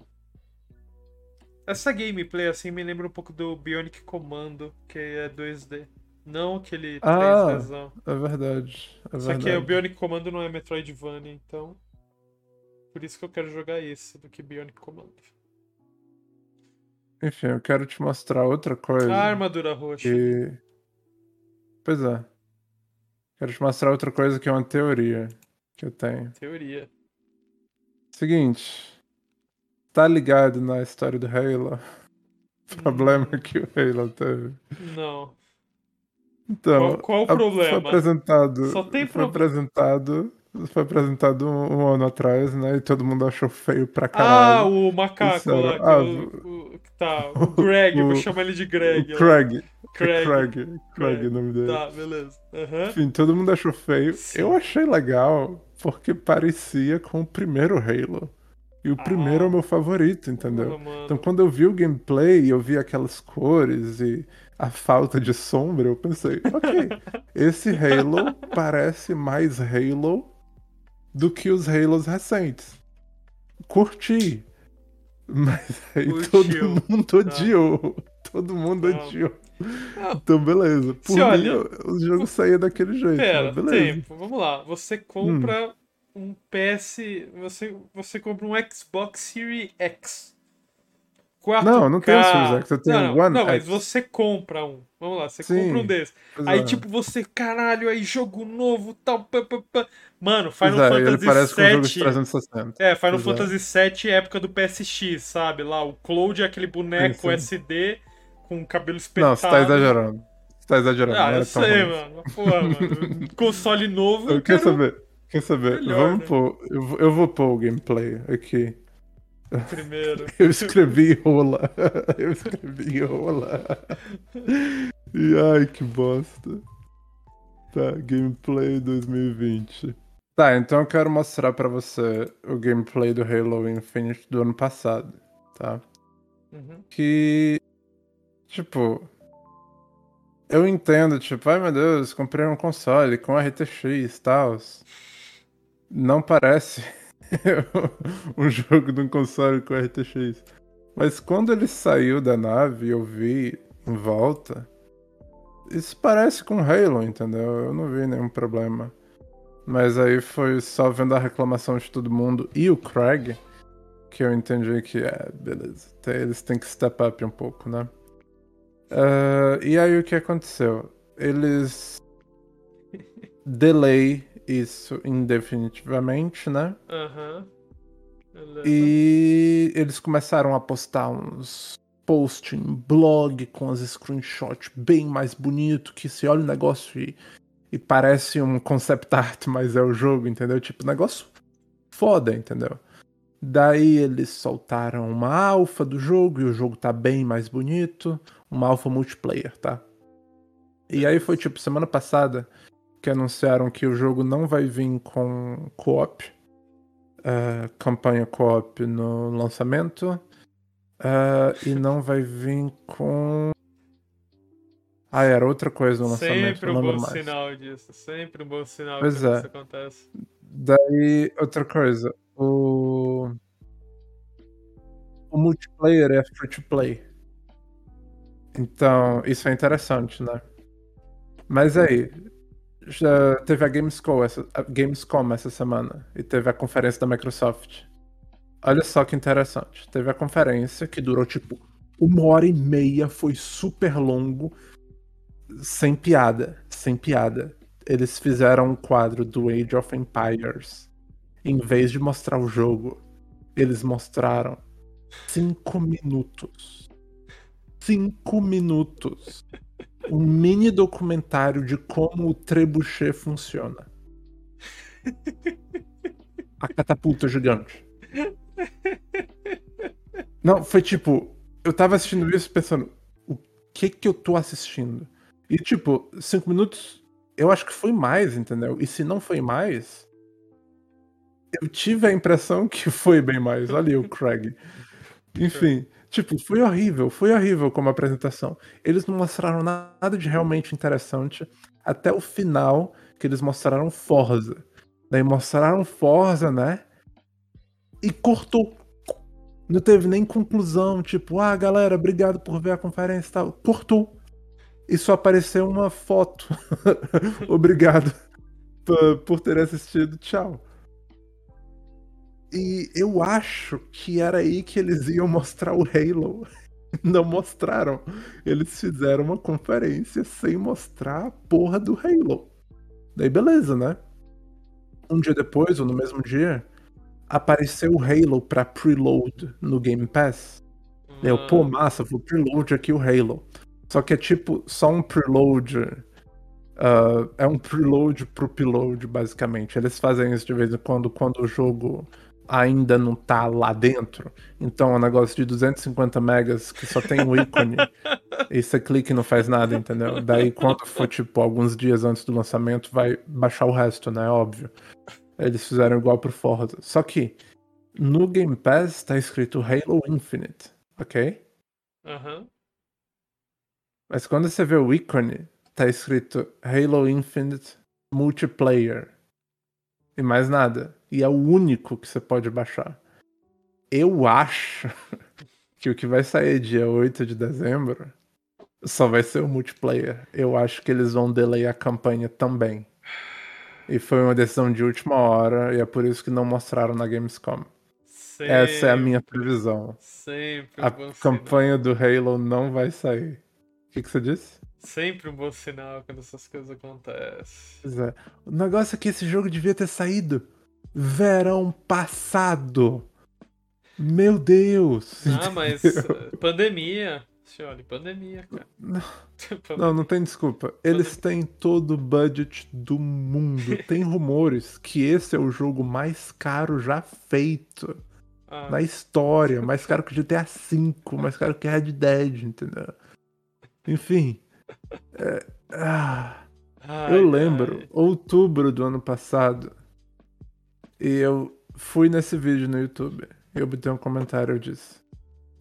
Essa gameplay, assim, me lembra um pouco do Bionic Commando, que é 2D. Não aquele Ah, 3Dzão. É verdade. É Só verdade. que o Bionic Commando não é Metroidvania, então. Por isso que eu quero jogar esse do que Bionic Commando. Enfim, eu quero te mostrar outra coisa. A armadura roxa. que... Pois é. Quero te mostrar outra coisa que é uma teoria que eu tenho. Teoria. Seguinte. Tá ligado na história do Halo? O problema que o Halo teve. Não. Então, Qual- qual o problema? Foi apresentado. Só tem foi prob- apresentado. Foi apresentado um, um ano atrás, né? E todo mundo achou feio pra Ah, caralho. o macaco lá. Ah, o, o- Tá, o Greg, eu vou o- chamar ele de Greg. o. Craig. Craig. Craig. Craig, o nome dele. Tá, beleza. Aham. Enfim, todo mundo achou feio. Sim. Eu achei legal, porque parecia com o primeiro Halo. E o Ah. primeiro é o meu favorito, entendeu? Então quando eu vi o gameplay e eu vi aquelas cores e a falta de sombra, eu pensei, ok, esse Halo parece mais Halo do que os Halos recentes. Curti. Mas aí Curtiu. todo mundo Tá. odiou. Todo mundo Não. odiou. Então, beleza. Por Se mim, olha- o jogo saía daquele jeito. Pera, beleza. Hum. tempo. Vamos lá. Você compra um PS. Você, você compra um Xbox Series X. 4K. Não, não tenho Series X, eu tenho não, não, One Não, mas X. você compra um. Vamos lá, você Sim, compra um desses. Aí, é. tipo, você, caralho, aí jogo novo, tal, pá, pá, pá. Mano, Final é, ele Fantasy parece com um jogo de VII. 360. É, Final Pois é. Fantasy VII época do PSX, sabe? Lá, o Cloud é aquele boneco Sim. SD com cabelo espetado. Não, você tá exagerando. Você tá exagerando. Ah, não eu é tão sei, ruim. mano. Porra, mano. Console novo, eu Eu quero... saber. Quer saber? Melhor, Vamos né? pôr. Eu, vou- eu vou pôr o gameplay aqui. primeiro. Eu escrevi rola. Eu escrevi rola. E ai, que bosta. Tá, gameplay 2020. Tá, então eu quero mostrar pra você o gameplay do Halo Infinite do ano passado, tá? Uhum. que tipo eu entendo, tipo, ai meu Deus, comprei um console com RTX e tal. Não parece um jogo de um console com RTX. Mas quando ele saiu da nave e eu vi em volta, isso parece com Halo, entendeu? Eu não vi nenhum problema. Mas aí foi só vendo a reclamação de todo mundo e o Craig que eu entendi que é, beleza. Eles têm que step up um pouco, né? Ah, e aí o que aconteceu? Eles delay isso indefinitivamente, né? Aham. Beleza. E eles começaram a postar uns posts em blog com as screenshots bem mais bonito, que se olha o negócio e, e parece um concept art, mas é o jogo, entendeu? Tipo, negócio foda, entendeu? Daí eles soltaram uma alfa do jogo e o jogo tá bem mais bonito, uma alfa multiplayer, tá? E aí foi tipo semana passada que anunciaram que o jogo não vai vir com co-op. uh, campanha co-op no lançamento. Uh, e não vai vir com. Ah, era outra coisa no lançamento. Sempre um bom mais. sinal disso. Sempre um bom sinal Pois quando é. isso acontece. Daí, outra coisa. O. O multiplayer é free to play. Então, isso é interessante, né? Mas aí, já teve a Gamescom essa, a Gamescom essa semana e teve a conferência da Microsoft. Olha só que interessante. Teve a conferência que durou tipo uma hora e meia, foi super longo, sem piada, sem piada. Eles fizeram um quadro do Age of Empires. Em vez de mostrar o jogo, eles mostraram cinco minutos. Cinco minutos. Um mini documentário de como o trebuchet funciona. A catapulta gigante. Não, foi tipo, eu tava assistindo isso pensando, o que que eu tô assistindo? E tipo, cinco minutos, eu acho que foi mais, entendeu? E se não foi mais, eu tive a impressão que foi bem mais. Olha aí o Craig. Enfim, tipo, foi horrível, foi horrível como apresentação. Eles não mostraram nada de realmente interessante até o final, que eles mostraram Forza. Daí mostraram Forza, né? E cortou. Não teve nem conclusão, tipo, ah, galera, obrigado por ver a conferência e tal. Cortou. E só apareceu uma foto. obrigado por, por ter assistido, tchau. E eu acho que era aí que eles iam mostrar o Halo. Não mostraram. Eles fizeram uma conferência sem mostrar a porra do Halo. Daí beleza, né? Um dia depois, ou no mesmo dia, apareceu o Halo pra preload no Game Pass. Eu, Ah, pô, massa, vou preload aqui o Halo. Só que é tipo só um preload. ah, é um preload pro preload, basicamente. Eles fazem isso de vez em quando, quando o jogo ainda não tá lá dentro. Então é um negócio de 250 megas que só tem um ícone. e você clica e não faz nada, entendeu? Daí quando for, tipo, alguns dias antes do lançamento, vai baixar o resto, né? Óbvio. Eles fizeram igual pro Forza. Só que no Game Pass tá escrito Halo Infinite, ok? Aham. Mas quando você vê o ícone, tá escrito Halo Infinite Multiplayer. E mais nada. E é o único que você pode baixar. Eu acho que o que vai sair dia 8 de dezembro só vai ser o multiplayer. Eu acho que eles vão delay a campanha também. E foi uma decisão de última hora, e é por isso que não mostraram na Gamescom. Essa é a minha previsão. Sempre um A bom campanha do Halo não vai sair. O que, que você disse? sinal. Sempre um bom sinal quando essas coisas acontecem. Pois é. O negócio é que esse jogo devia ter saído verão passado. Meu Deus! Ah, mas eh, pandemia. Senhora, pandemia, cara. Não, não tem desculpa. Eles têm todo o budget do mundo. Tem rumores que esse é o jogo mais caro já feito Ah, na história. Mais caro que GTA V, mais caro que Red Dead, entendeu? Enfim. é, ah. ai, Eu lembro, ai. outubro do ano passado, e eu fui nesse vídeo no YouTube. E eu botei um comentário, eu disse: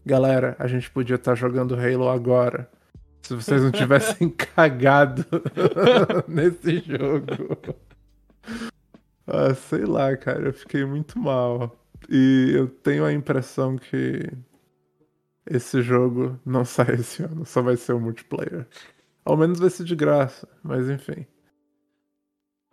Galera, a gente podia estar jogando Halo agora. Se vocês não tivessem cagado nesse jogo. Ah, sei lá, cara, eu fiquei muito mal. E eu tenho a impressão que esse jogo não sai esse ano, só vai ser o multiplayer. Ao menos vai ser de graça, mas enfim.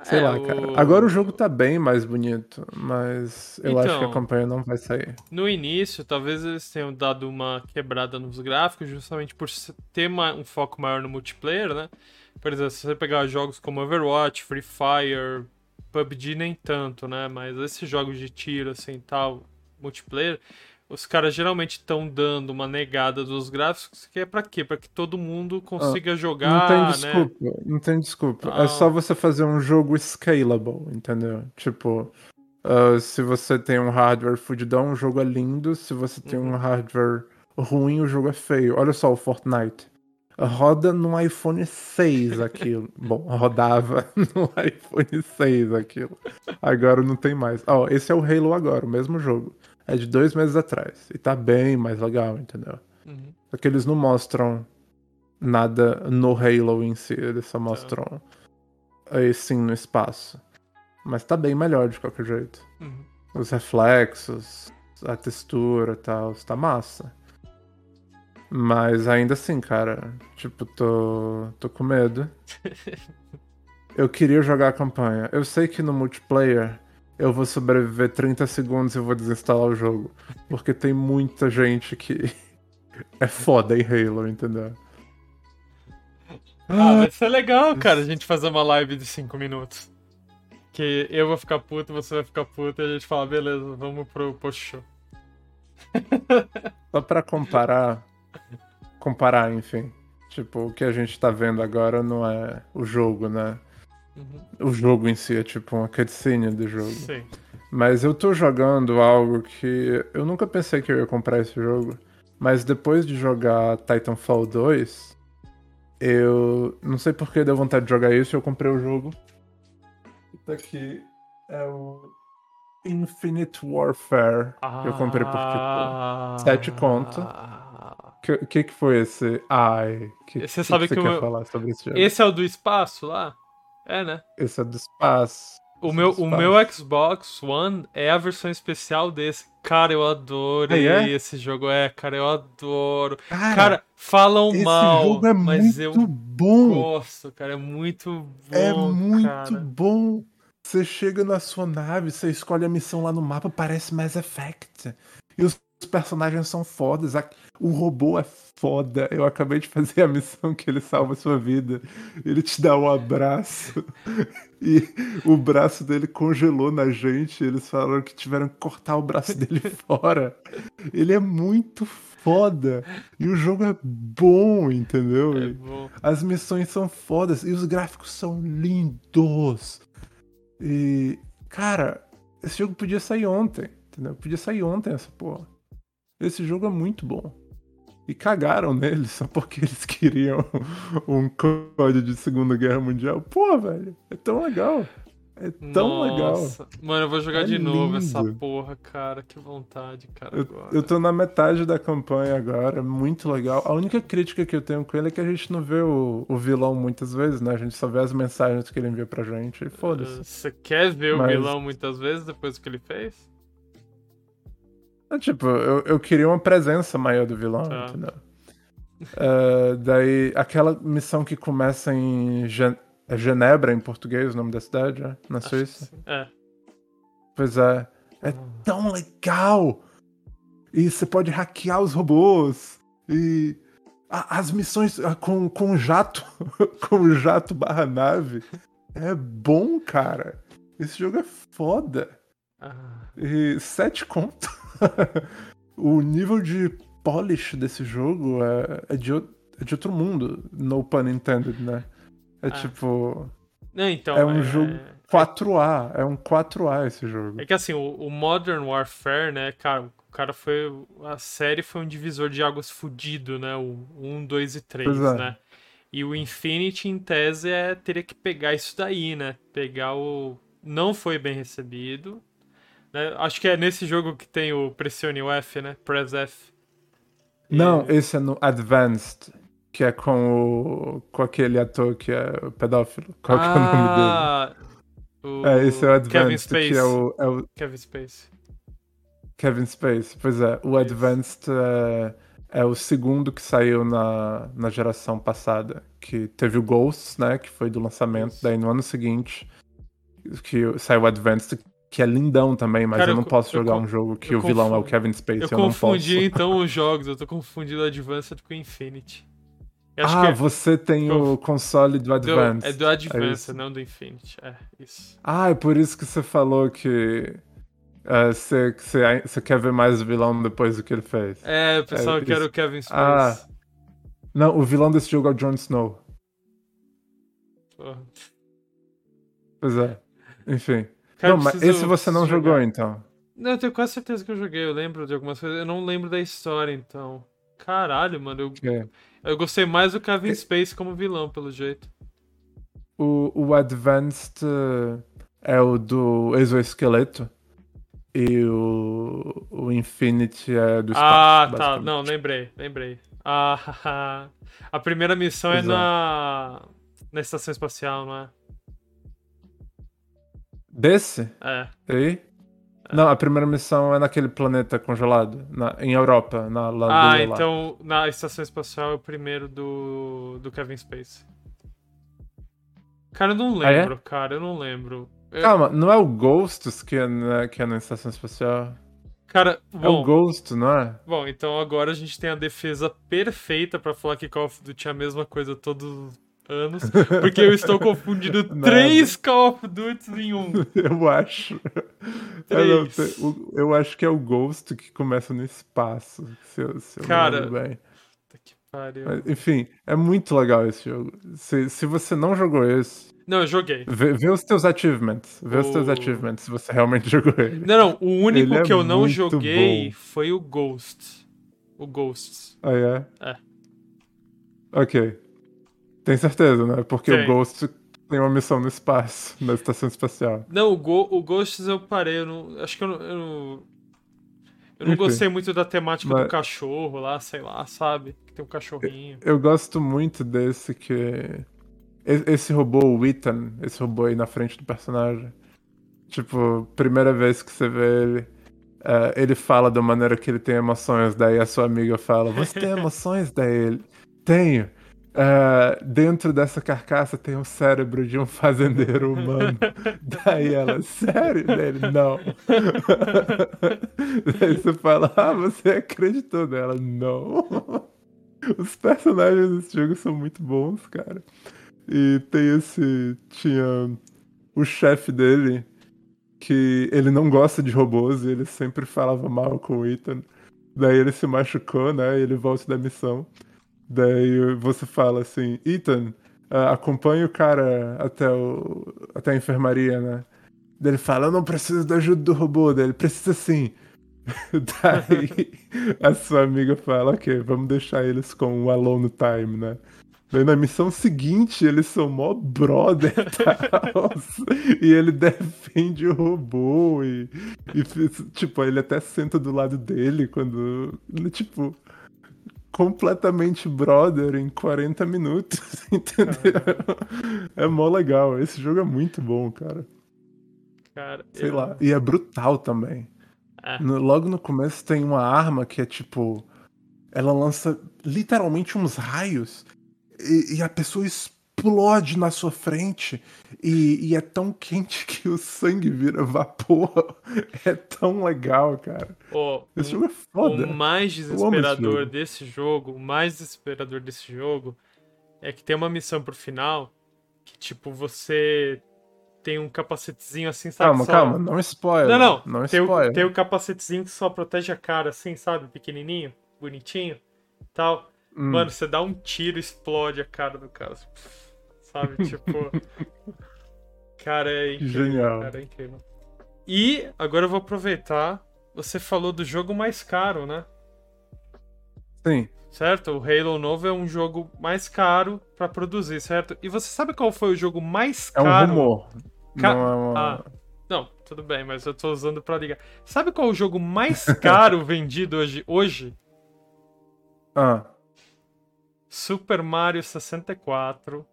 Sei É, lá, cara. Agora o jogo tá bem mais bonito, mas eu acho que a Então. campanha não vai sair. No início, talvez eles tenham dado uma quebrada nos gráficos, justamente por ter um foco maior no multiplayer, né? Por exemplo, se você pegar jogos como Overwatch, Free Fire, PUBG nem tanto, né? Mas esses jogos de tiro, assim, tal, multiplayer, os caras geralmente estão dando uma negada dos gráficos, que é pra quê? Pra que todo mundo consiga Não jogar, tem né? desculpa, não tem desculpa. Ah. É só você fazer um jogo scalable, entendeu? Tipo, ah, se você tem um hardware fudidão, o jogo é lindo. Se você tem Uhum. um hardware ruim, o jogo é feio. Olha só o Fortnite. Roda no iPhone 6 aquilo. Bom, rodava no iPhone 6 aquilo. Agora não tem mais. Ó, esse é o Halo agora, o mesmo jogo. É de dois meses atrás. E tá bem mais legal, entendeu? Uhum. Só que eles não mostram nada no Halo em si, eles só mostram aí sim no espaço. Mas tá bem melhor de qualquer jeito. Uhum. Os reflexos, a textura e tal, tá massa. Mas ainda assim, cara, tipo, tô, tô com medo. Eu queria jogar a campanha. Eu sei que no multiplayer eu vou sobreviver 30 segundos e vou desinstalar o jogo. Porque tem muita gente que é foda em Halo, entendeu? Ah, vai ser legal, cara, a gente fazer uma live de 5 minutos. Que eu vou ficar puto, você vai ficar puto e a gente fala, beleza, vamos pro post show. Só pra comparar. Comparar, enfim. Tipo, o que a gente tá vendo agora não é o jogo, né? Uhum. O jogo em si é tipo uma cutscene do jogo. Sim. Mas eu tô jogando algo que eu nunca pensei que eu ia comprar esse jogo. Mas depois de jogar Titanfall 2, eu não sei por que deu vontade de jogar isso, eu comprei o jogo. Tá aqui. É o Infinite Warfare. Que eu comprei por tipo. sete conto. O que, que que foi esse? Ai. Que, Você sabe você que o quer meu- falar sobre esse jogo? Esse é o do espaço lá? É, né? Esse é do espaço. O meu, é do o meu Xbox One é a versão especial desse. Cara, eu adoro Ah, é? esse jogo. É, cara, eu adoro. Cara, Cara, falam esse mal, jogo é mas muito eu bom. gosto, cara. É muito bom. É muito cara. bom. Você chega na sua nave, você escolhe a missão lá no mapa, parece Mass Effect. E os personagens são fodas. O robô é foda. Eu acabei de fazer a missão que ele salva a sua vida. Ele te dá um abraço. E o braço dele congelou na gente. Eles falaram que tiveram que cortar o braço dele fora. Ele é muito foda. E o jogo é bom, entendeu? É bom. as missões são fodas e os gráficos são lindos. E, cara, esse jogo podia sair ontem, entendeu? Podia sair ontem essa porra. Esse jogo é muito bom. E cagaram nele só porque eles queriam um código de Segunda Guerra Mundial. Pô, velho, é tão legal. É tão legal. Nossa. Mano, eu vou jogar É de novo essa lindo. porra, cara. Que vontade, cara. Eu, agora. eu tô na metade da campanha agora, muito legal. A única crítica que eu tenho com ele é que a gente não vê o, o vilão muitas vezes, né? A gente só vê as mensagens que ele envia pra gente e foda-se. Você quer ver o Mas- vilão muitas vezes depois do que ele fez? É, tipo, eu, eu queria uma presença maior do vilão, Tá. entendeu? É, daí, aquela missão que começa em Gen- é Genebra, em português, o nome da cidade, né? Na Acho Suíça. É. Pois é. É tão legal! E você pode hackear os robôs. E a- as missões ah, com, com jato, com jato barra nave. É bom, cara. Esse jogo é foda. Ah, E sete conto. o nível de polish desse jogo é, é de, é de outro mundo. No pun intended, né? É Ah. tipo Não, então, É um jogo 4A. É um 4A esse jogo. É que assim, o, o Modern Warfare, né, cara, o cara foi. A série foi um divisor de águas fudido, né? O 1, 2 e 3, Pois é. né? E o Infinity, em tese, é, teria que pegar isso daí, né? Pegar o. Não foi bem recebido. Né? Acho que é nesse jogo que tem o Pressione o F, né? Press F. E- Não, esse é no Advanced. Que é com o. com aquele ator que é o pedófilo. Qual que é o nome ah, dele? É, esse é o Kevin Advanced, Space. que é o, é o Kevin Space. Kevin Space. Pois é, o. Advanced é, é o segundo que saiu na, na geração passada. Que teve o Ghosts, né? Que foi do lançamento. Isso. Daí no ano seguinte, que saiu o Advanced, que é lindão também, mas Cara, eu não eu- posso eu jogar con- um jogo que eu o vilão é o Kevin Space. Eu Eu, não confundi posso. então os jogos, eu tô confundindo o Advanced com o Infinity. Eu acho Ah, que é- você tem eu- o console do do- Advanced. é do Advanced, isso. não do Infinity. É, isso. Ah, é por isso que você falou que é, você, você quer ver mais o vilão depois do que ele fez. É, o pessoal É, que era isso. o Kevin Space. Ah. Não, o vilão desse jogo é o Jon Snow. Porra. Pois é. Enfim. Cara, não, mas esse você não preciso jogou, jogar. então. Não, eu tenho quase certeza que eu joguei. Eu lembro de algumas coisas. Eu não lembro da história, então. Caralho, mano. Eu, Que- Eu gostei mais do Kevin Space como vilão, pelo jeito. O, o Advanced é o do exoesqueleto. E o, o Infinity é do espaço. Ah, tá. Não, lembrei, lembrei. Ah, a primeira missão é Exato. na, na estação espacial, não é? Desse? É. Aí? Não, a primeira missão é naquele planeta congelado. na- em Europa, na lá, Ah, Lua lá. então na estação espacial é o primeiro do, do Kevin Space. Cara, eu não Ah, é? lembro, cara, eu não lembro. Eu- Calma, não é o Ghosts que é na, que é na estação espacial? Cara, É o bom, Ghost, não é? bom, então agora a gente tem a defesa perfeita pra falar que Call of Duty é a mesma coisa todos os anos, porque eu estou confundindo três Call of Duty em um. Eu acho. Eu, não Três. sei, o- eu acho que é o Ghost que começa no espaço. Se eu, se eu Cara, bem. Que pariu. Mas, enfim, é muito legal esse jogo. Se, se você não jogou esse, Não, eu joguei. vê, vê os teus achievements. Vê os teus O- achievements se você realmente jogou ele. Não, não, o único Ele é que eu não joguei bom. foi o Ghost. O Ghosts. Ah, é? É. Ok. Tem certeza, né? Porque o Ghost tem uma missão no espaço, na estação espacial. Não, o, Go, o Ghosts eu parei, eu não, acho que eu não. Eu não, eu não gostei muito da temática Mas- do cachorro lá, sei lá, sabe? Que tem um cachorrinho. Eu gosto muito desse que. Esse robô, o Ethan, esse robô aí na frente do personagem. Tipo, primeira vez que você vê ele, eh, ele fala da maneira que ele tem emoções, daí a sua amiga fala: Você tem emoções? daí ele: Tenho. Eh, dentro dessa carcaça tem o cérebro de um fazendeiro humano. daí ela, sério? Daí ele, não. daí você fala, ah, você acreditou nela? Não. Os personagens desse jogo são muito bons, cara. E tem esse. Tinha o chefe dele, que ele não gosta de robôs e ele sempre falava mal com o Ethan. Daí ele se machucou, né? E ele volta da missão. Daí você fala assim: Ethan, ah, acompanha o cara até, o, até a enfermaria, né? Daí ele fala: Eu não preciso da ajuda do robô. Daí ele precisa sim. Daí a sua amiga fala, ok, vamos deixar eles com o alone time, né? Daí na missão seguinte eles são mó brother e tal. e ele defende o robô e, e tipo, ele até senta do lado dele quando. Tipo, completamente brother em 40 minutos, entendeu? É mó legal. Esse jogo é muito bom, cara. Cara, Sei eu- lá. E é brutal também. É. No- logo no começo tem uma arma que é tipo. Ela lança literalmente uns raios e, e a pessoa explode na sua frente e, e é tão quente que o sangue vira vapor. É tão legal, cara. Ó, Esse o- jogo é foda. O mais desesperador jogo. desse jogo, o mais desesperador desse jogo é que tem uma missão pro final que, tipo, você tem um capacetezinho assim, sabe? Calma, só- calma, não spoiler. Não, não. Não tem, o, spoiler. tem o capacetezinho que só protege a cara, assim, sabe? Pequenininho, bonitinho tal. Hum, Mano, você dá um tiro, explode a cara do cara. Sabe? Tipo. cara, é incrível. Genial. Cara, é incrível. E agora eu vou aproveitar. Você falou do jogo mais caro, né? Sim. Certo? O Halo novo é um jogo mais caro pra produzir, certo? E você sabe qual foi o jogo mais É um caro? rumor. Ca- Não é uma... Ah, não, tudo bem, mas eu tô usando pra ligar. Sabe qual é o jogo mais caro vendido hoje? Hoje? Ah. Super Mario 64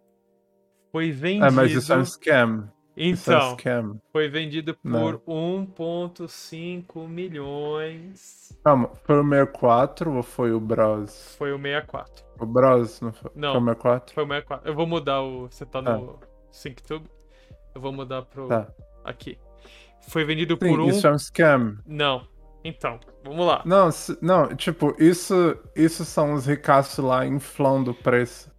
foi vendido. É, mas isso é um scam. Isso é um Então, scam. foi vendido por 1.5 milhões. Calma, foi o 64 ou foi o Bros? Foi o 64. O Bros, não foi? Não. Foi o 64? Foi o 64. Eu vou mudar o. Você tá no SyncTube? Eu vou mudar pro. Tá. Aqui. Foi vendido Sim, por um. isso é um scam. Não. Então, vamos lá. Não, não, tipo, isso, isso são os ricaços lá inflando o preço.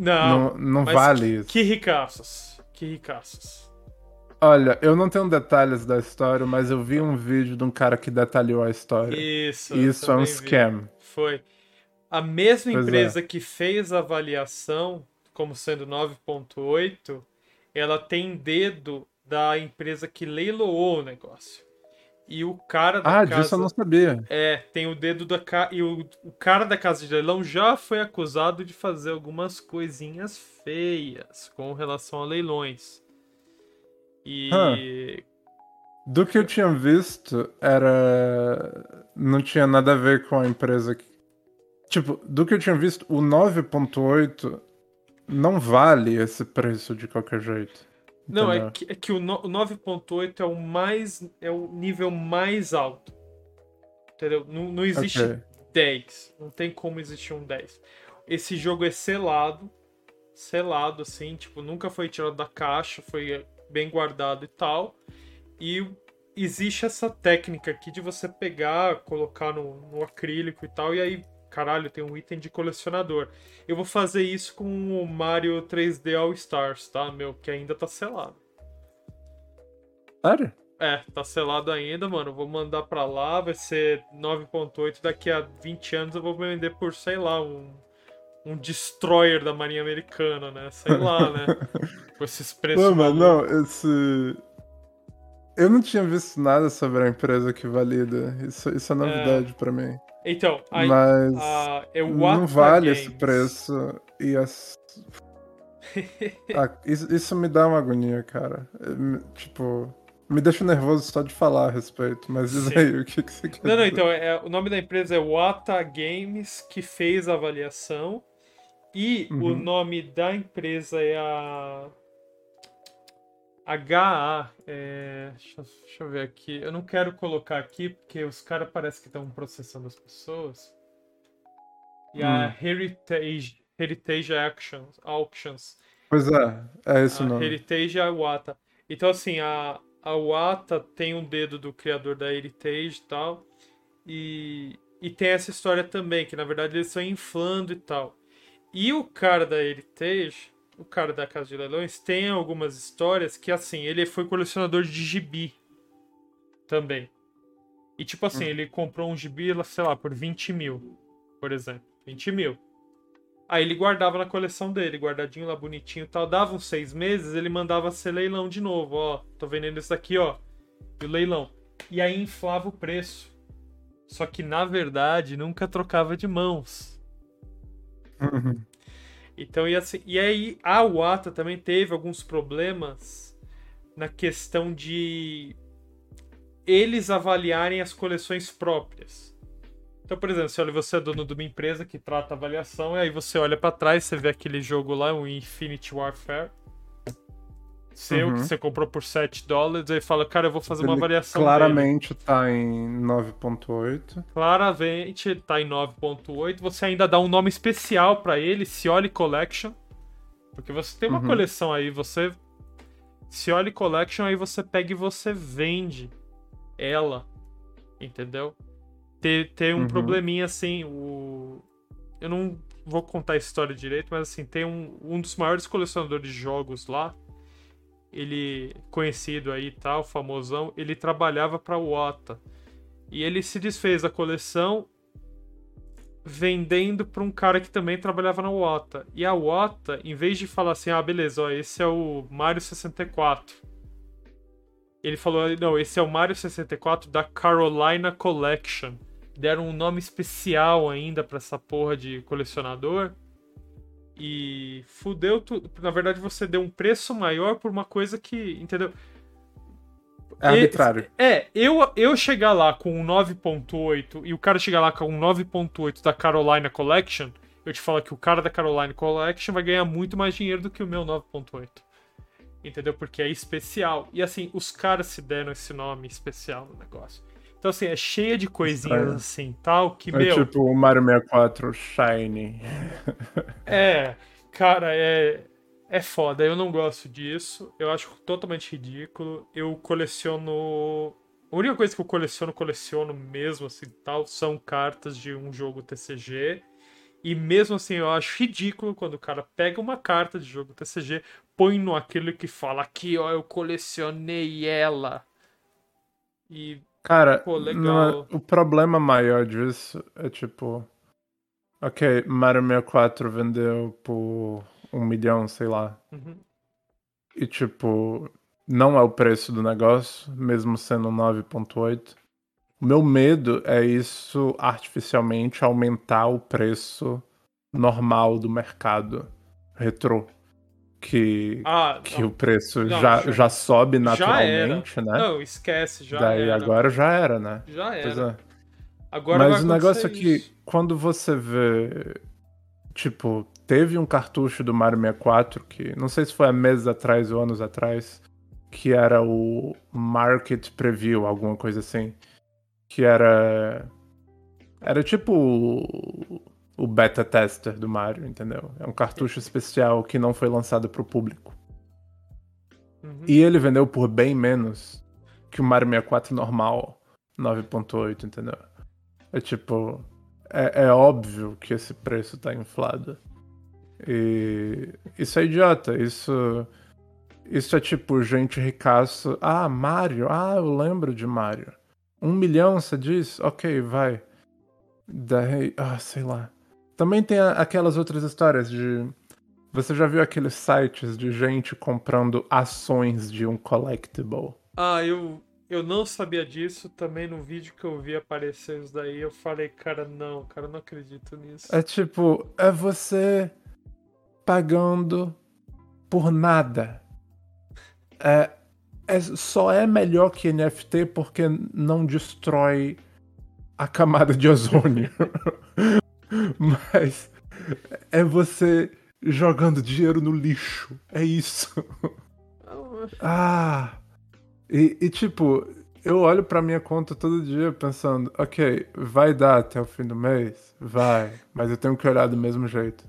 Não. Não, não vale isso. Que ricaços. Que ricaços. Olha, eu não tenho detalhes da história, mas eu vi um vídeo de um cara que detalhou a história. Isso. Isso é um também vi. scam. Foi. A mesma Pois é. empresa que fez a avaliação, como sendo 9.8, ela tem dedo da empresa que leiloou o negócio. E o cara da Ah, casa. disso eu não sabia. É, tem o dedo da ca... E o, o cara da casa de leilão já foi acusado de fazer algumas coisinhas feias com relação a leilões. E. Do que eu tinha visto, era. Não tinha nada a ver com a empresa. Que... Tipo, do que eu tinha visto, o 9.8 não vale esse preço de qualquer jeito. Não, é que, é que o no- o 9.8 é o mais. é o nível mais alto. Entendeu? Não, não existe Ok. 10. Não tem como existir um 10. Esse jogo é selado. Selado, assim, tipo, nunca foi tirado da caixa, foi bem guardado e tal. E existe essa técnica aqui de você pegar, colocar no, no acrílico e tal, e aí, caralho, tem um item de colecionador. Eu vou fazer isso com o Mario 3D All Stars, tá, meu? Que ainda tá selado. Sério? É, tá selado ainda, mano. Vou mandar pra lá, vai ser 9.8. Daqui a 20 anos eu vou vender por, sei lá, um, um destroyer da Marinha Americana, né? Sei lá, né? Com esses preços. Mas malucos. não, esse. Eu não tinha visto nada sobre a empresa que valida. Isso, isso é novidade pra mim. Então, aí, Mas a, é o não vale Games. esse preço. E as. Ah, isso, isso me dá uma agonia, cara. Me- Tipo, me deixa nervoso só de falar a respeito. Mas diz Sim. aí o que, que você quer Não, não, dizer. então, é, o nome da empresa é Wata Games, que fez a avaliação. E o Uhum. nome da empresa é a. HA. É, deixa, deixa eu ver aqui. Eu não quero colocar aqui, porque os caras parecem que estão processando as pessoas. E a Hum. Heritage, Heritage Actions, Auctions. Pois é, é esse o A nome. Heritage e a Wata. Então, assim, a, a Wata tem um dedo do criador da Heritage e tal. E, e tem essa história também, que na verdade eles estão inflando e tal. E o cara da Heritage, o cara da Casa de Leilões, tem algumas histórias que, assim, ele foi colecionador de gibi também. E, tipo assim, ele comprou um gibi, sei lá, por 20 mil, por exemplo. 20 mil. Aí ele guardava na coleção dele, guardadinho lá, bonitinho e tal. Dava uns seis meses, ele mandava ser leilão de novo. Ó, tô vendendo isso aqui, ó. E o leilão. E aí inflava o preço. Só que, na verdade, nunca trocava de mãos. Uhum. Então, e, assim, e aí a Wata também teve alguns problemas na questão de eles avaliarem as coleções próprias. Então, por exemplo, se olha, você é dono de uma empresa que trata avaliação, e aí você olha pra trás, você vê aquele jogo lá, o Infinity Warfare. Seu, Uhum. que você comprou por 7 dólares, aí fala, cara, eu vou fazer uma Ele avaliação dele. Claramente tá em 9.8. Claramente tá em 9.8. Você ainda dá um nome especial pra ele, Cioli Collection. Porque você tem uma Uhum. coleção aí, você. Cioli Collection, aí você pega e você vende ela. Entendeu? Tem, tem um Uhum. probleminha assim, o. Eu não vou contar a história direito, mas assim, tem um, um dos maiores colecionadores de jogos lá. Ele, conhecido aí tal, famosão, ele trabalhava pra Wata. E ele se desfez da coleção vendendo para um cara que também trabalhava na Wata. E a Wata, em vez de falar assim, ah, beleza, ó, esse é o Mario 64. Ele falou, não, esse é o Mario 64 da Carolina Collection. Deram um nome especial ainda pra essa porra de colecionador. E fudeu tudo. Na verdade, você deu um preço maior por uma coisa que, entendeu? É arbitrário. É, eu, eu chegar lá com um 9.8 e o cara chegar lá com um 9.8 da Carolina Collection, eu te falo que o cara da Carolina Collection vai ganhar muito mais dinheiro do que o meu 9.8. Entendeu? Porque é especial. E assim, os caras se deram esse nome especial no negócio. Então, assim, é cheia de coisinhas Estranho. assim, tal, que, É meu. tipo o Mario 64 Shiny. É, cara, é. É foda, eu não gosto disso. Eu acho totalmente ridículo. Eu coleciono. A única coisa que eu coleciono, coleciono mesmo, assim, tal, são cartas de um jogo TCG. E mesmo assim, eu acho ridículo quando o cara pega uma carta de jogo TCG, põe no aquilo que fala aqui, ó, eu colecionei ela. E Cara, Pô, legal. não é- o problema maior disso é tipo. Ok, Mario 64 vendeu por um milhão, sei lá. uhum, E tipo, não é o preço do negócio, mesmo sendo 9.8. O meu medo é isso artificialmente aumentar o preço normal do mercado retrô. Que, Ah, que não. o preço Não, já, já- já sobe já naturalmente, era. né? Não, esquece, já Daí era. agora já era, né? Já Pois era. é. Agora Mas o negócio é que isso. quando você vê. Tipo, teve um cartucho do Mario 64 que não sei se foi há meses atrás ou anos atrás, que era o Market Preview, alguma coisa assim. Que era. Era tipo o, o beta tester do Mario, entendeu? É um cartucho especial que não foi lançado pro público. Uhum. E ele vendeu por bem menos que o Mario 64 normal, 9.8, entendeu? É tipo. É, é óbvio que esse preço tá inflado. E isso é idiota. Isso. Isso é tipo gente ricaço. Ah, Mario. Ah, eu lembro de Mario. Um milhão, você diz? Ok, vai. Daí. Ah, sei lá. Também tem aquelas outras histórias de. Você já viu aqueles sites de gente comprando ações de um collectible? Ah, eu, eu não sabia disso. Também no vídeo que eu vi aparecer isso daí, eu falei, cara, não, cara, eu não acredito nisso. É tipo, é você pagando por nada. É, é- só é melhor que NFT porque não destrói a camada de ozônio. Mas é você jogando dinheiro no lixo. É isso. Ah! E, e, tipo, eu olho pra minha conta todo dia pensando, ok, vai dar até o fim do mês? Vai, mas eu tenho que olhar do mesmo jeito.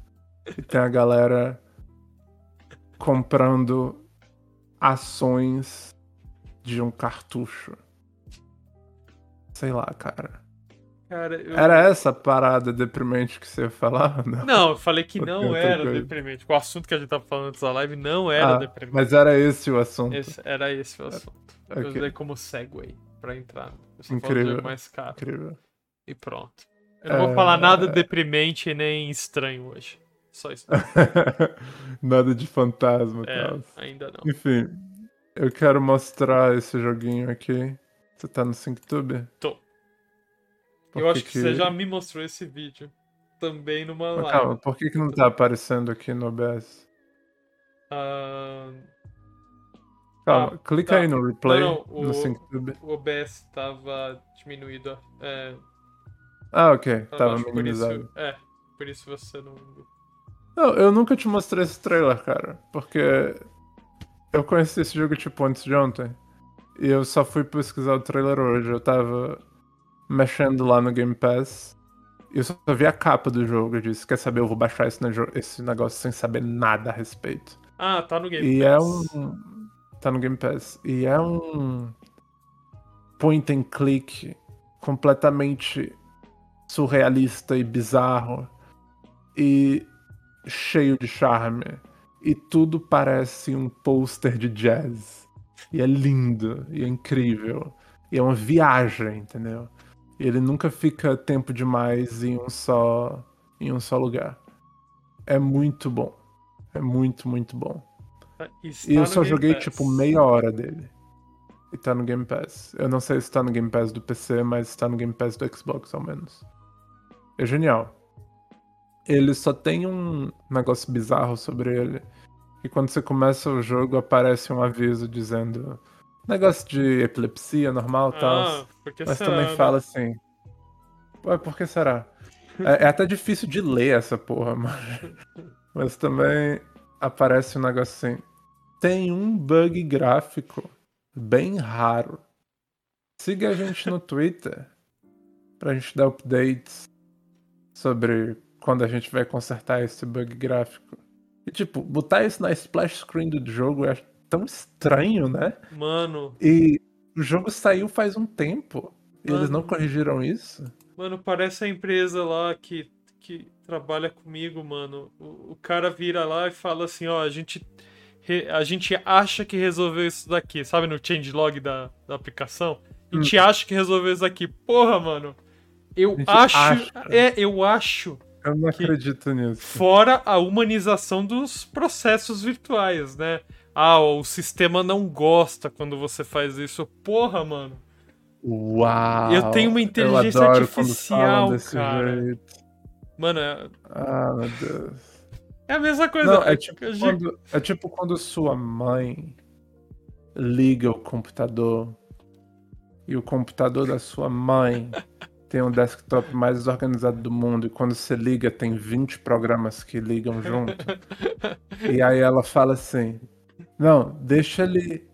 E tem a galera comprando ações de um cartucho. Sei lá, cara. Cara, eu... Era essa parada deprimente que você ia falar? Não. Não, eu falei que não era coisa? deprimente. O assunto que a gente tava falando antes da live não era Ah, deprimente. mas era esse o assunto. Esse- era esse o assunto. Eu Ok. usei como segue pra entrar. Eu Incrível. mais caro. Incrível. E pronto. Eu não vou falar nada deprimente e nem estranho hoje. Só isso. Nada de fantasma É, tal. ainda não. Enfim, eu quero mostrar esse joguinho aqui. Você tá no SyncTube? Tô. Por Eu acho que, que você já me mostrou esse vídeo. Também numa Mas live. Calma, por que, que não tá aparecendo aqui no OBS? Ah, Calma, Ah, clica tá. aí no replay Não, não, no SyncTube. o OBS tava diminuído. É, Ah, ok, pra tava baixo, por isso, minimizado. é, por isso você não. Não, eu nunca te mostrei esse trailer, cara, porque eu conheci esse jogo tipo antes de ontem. E eu só fui pesquisar o trailer hoje. Eu tava mexendo lá no Game Pass. E eu só vi a capa do jogo. Eu disse, quer saber, eu vou baixar esse, esse negócio sem saber nada a respeito. Ah, tá no Game E é Pass. um. Tá no Game Pass. E é um. Point and click completamente surrealista e bizarro. E cheio de charme. E tudo parece um pôster de jazz. E é lindo, e é incrível. E é uma viagem, entendeu? E ele nunca fica tempo demais em um só. em um só lugar. É muito bom. É muito, muito bom. Está E eu só Game joguei Pass. tipo meia hora dele. E tá no Game Pass. Eu não sei se tá no Game Pass do PC, mas tá no Game Pass do Xbox ao menos. É genial. Ele só tem um negócio bizarro sobre ele. E quando você começa o jogo, aparece um aviso dizendo. Negócio de epilepsia normal e tal. Ah, porque Mas será, também né? fala assim. Ué, por que será? É, é até difícil de ler essa porra, mas. Mas também aparece um negócio assim. Tem um bug gráfico bem raro. Siga a gente no Twitter pra gente dar updates sobre quando a gente vai consertar esse bug gráfico. E tipo, botar isso na splash screen do jogo é tão estranho, né? Mano, E o jogo saiu faz um tempo. E eles não corrigiram isso? mano, parece a empresa lá que, que trabalha comigo, mano. O, o cara vira lá e fala assim, ó, a gente, a gente acha que resolveu isso daqui, sabe no changelog da, da aplicação? A gente acha que resolveu isso daqui. Porra, mano. Eu Hum. acho. acha. É, eu acho. Eu não acredito nisso. Fora a humanização dos processos virtuais, né? Ah, o sistema não gosta quando você faz isso. Porra, mano. Uau! Eu tenho uma inteligência artificial, cara. jeito. Mano, é, Ah, meu Deus. é a mesma coisa. Não, é tipo, Eu- quando, é tipo quando sua mãe liga o computador e o computador da sua mãe tem um desktop mais desorganizado do mundo e quando você liga tem 20 programas que ligam junto. e aí ela fala assim: Não, deixa ele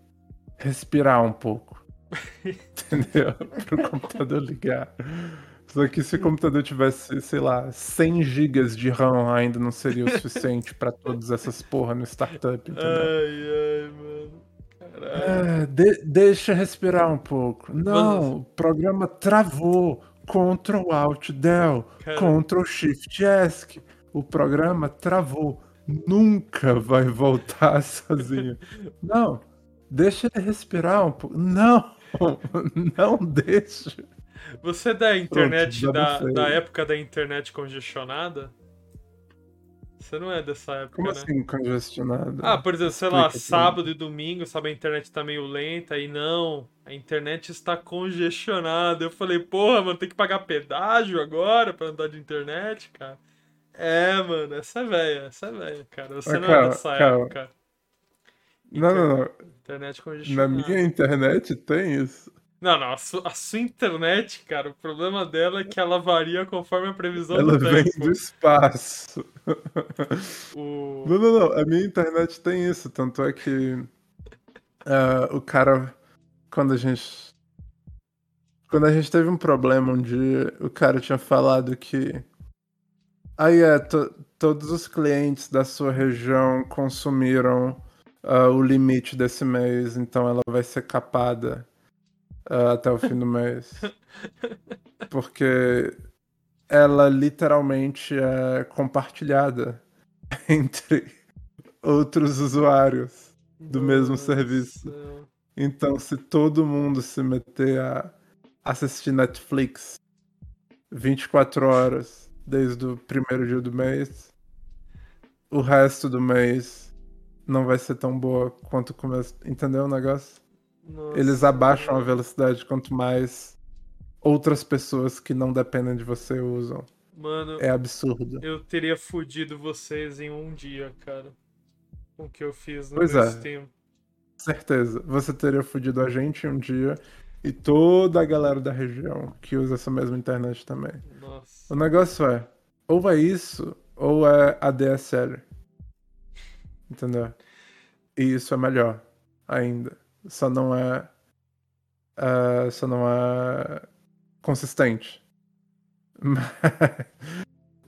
respirar um pouco. Entendeu? Pro computador ligar. Só que se o computador tivesse, sei lá, 100 GB de RAM ainda não seria o suficiente pra todas essas porra no startup, entendeu? Ai, ai, mano. Caralho. É, de- deixa respirar um pouco. Não, Mas- o programa travou. Ctrl Alt Del. Ctrl Shift ESC. O programa travou. Nunca vai voltar sozinho. Não, deixa ele respirar um pouco. Não, não deixa. Você é da internet, já da, da época da internet congestionada? Você não é dessa época, Como né? assim congestionado? Ah, por exemplo, sei lá, sábado e domingo, sabe, a internet tá meio lenta e não, a internet está congestionada. Eu falei, porra, mano, tem que pagar pedágio agora pra andar de internet, cara. É, mano, essa é velha, essa é velha, cara. Você Ah, não é calma, dessa calma. época. não, não, não. Internet Na congestionada. minha internet tem isso. Não, não, a, su- a sua internet, cara, o problema dela é que ela varia conforme a previsão Ela do vem tempo. do espaço. O... Não, não, não. A minha internet tem isso. Tanto é que ah, o cara, quando a gente. Quando a gente teve um problema um dia, o cara tinha falado que. Aí é, to- todos os clientes da sua região consumiram ah, o limite desse mês, então ela vai ser capada ah, até o fim do mês. Porque ela literalmente é compartilhada entre outros usuários do mesmo Nossa. serviço. Então, se todo mundo se meter a assistir Netflix 24 horas desde o primeiro dia do mês, o resto do mês não vai ser tão boa quanto o começo. Entendeu o negócio? Nossa, Eles abaixam a velocidade quanto mais outras pessoas que não dependem de você usam. Mano, É absurdo. eu teria fudido vocês em um dia, cara. Com o que eu fiz no Pois é. Steam. Certeza. Você teria fudido a gente um dia e toda a galera da região que usa essa mesma internet também. Nossa. O negócio é, ou é isso, ou é ADSL. Entendeu? E isso é melhor ainda. Só não é. é, só não é consistente.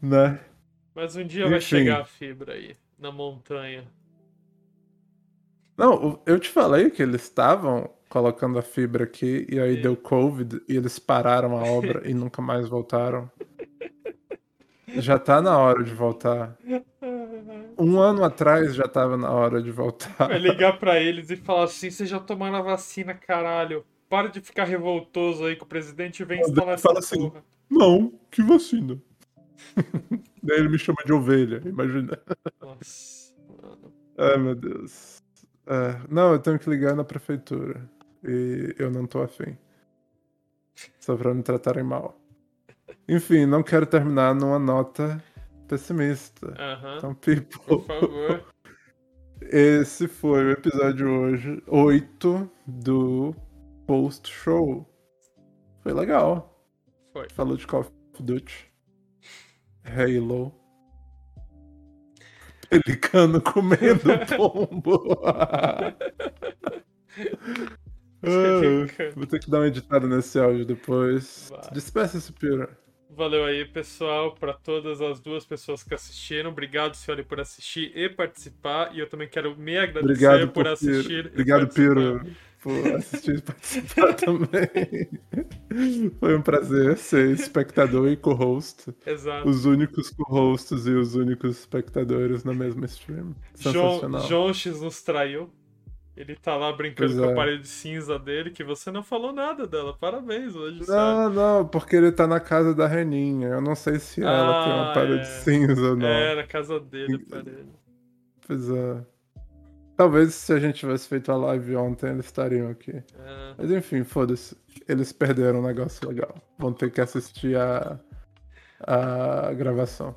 Né? Mas um dia vai Enfim. chegar a fibra aí, na montanha. Não, eu te falei que eles estavam colocando a fibra aqui e aí Sim. deu Covid e eles pararam a obra e nunca mais voltaram. Já tá na hora de voltar. Um ano atrás já tava na hora de voltar. Vai ligar pra eles e falar assim: vocês já tomaram a vacina, caralho. Para de ficar revoltoso aí com o presidente e vem instalar essa Fala assim. porra. Não, que vacina. Daí ele me chama de ovelha, imagina. Nossa, mano. Ai, meu Deus. É, não, eu tenho que ligar na prefeitura. E eu não tô afim. Só pra me tratarem mal. Enfim, não quero terminar numa nota pessimista. Aham. Então, people. Por favor. Esse foi o episódio hoje 8 do Post Show. Foi legal. Foi. Falou de Call of Duty. Halo. Pelicano comendo pombo. Ah. Vou ter que dar uma editada nesse áudio depois. Despeça-se, Pira. Valeu aí, pessoal, para todas as duas pessoas que assistiram. Obrigado, senhor, por assistir e participar. E eu também quero me agradecer Obrigado por assistir. Obrigado. Piro, por assistir e participar também. Foi um prazer ser espectador e co-host. Exato. Os únicos co-hosts e os únicos espectadores na mesma stream. João, Sensacional. João X nos traiu. Ele tá lá brincando pois com é. a parede cinza dele, que você não falou nada dela. Parabéns hoje. Não, sabe? não, porque ele tá na casa da Reninha. Eu não sei se ela tem uma ah, parede é. cinza, não. É, na casa dele a parede. Pois é. Talvez se a gente tivesse feito a live ontem, eles estariam aqui. É. Mas enfim, foda-se. Eles perderam um negócio legal. Vão ter que assistir a, a gravação.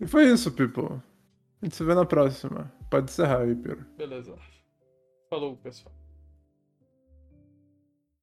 E foi isso, people. A gente se vê na próxima. Pode encerrar aí, Pedro. Beleza. Falou, pessoal.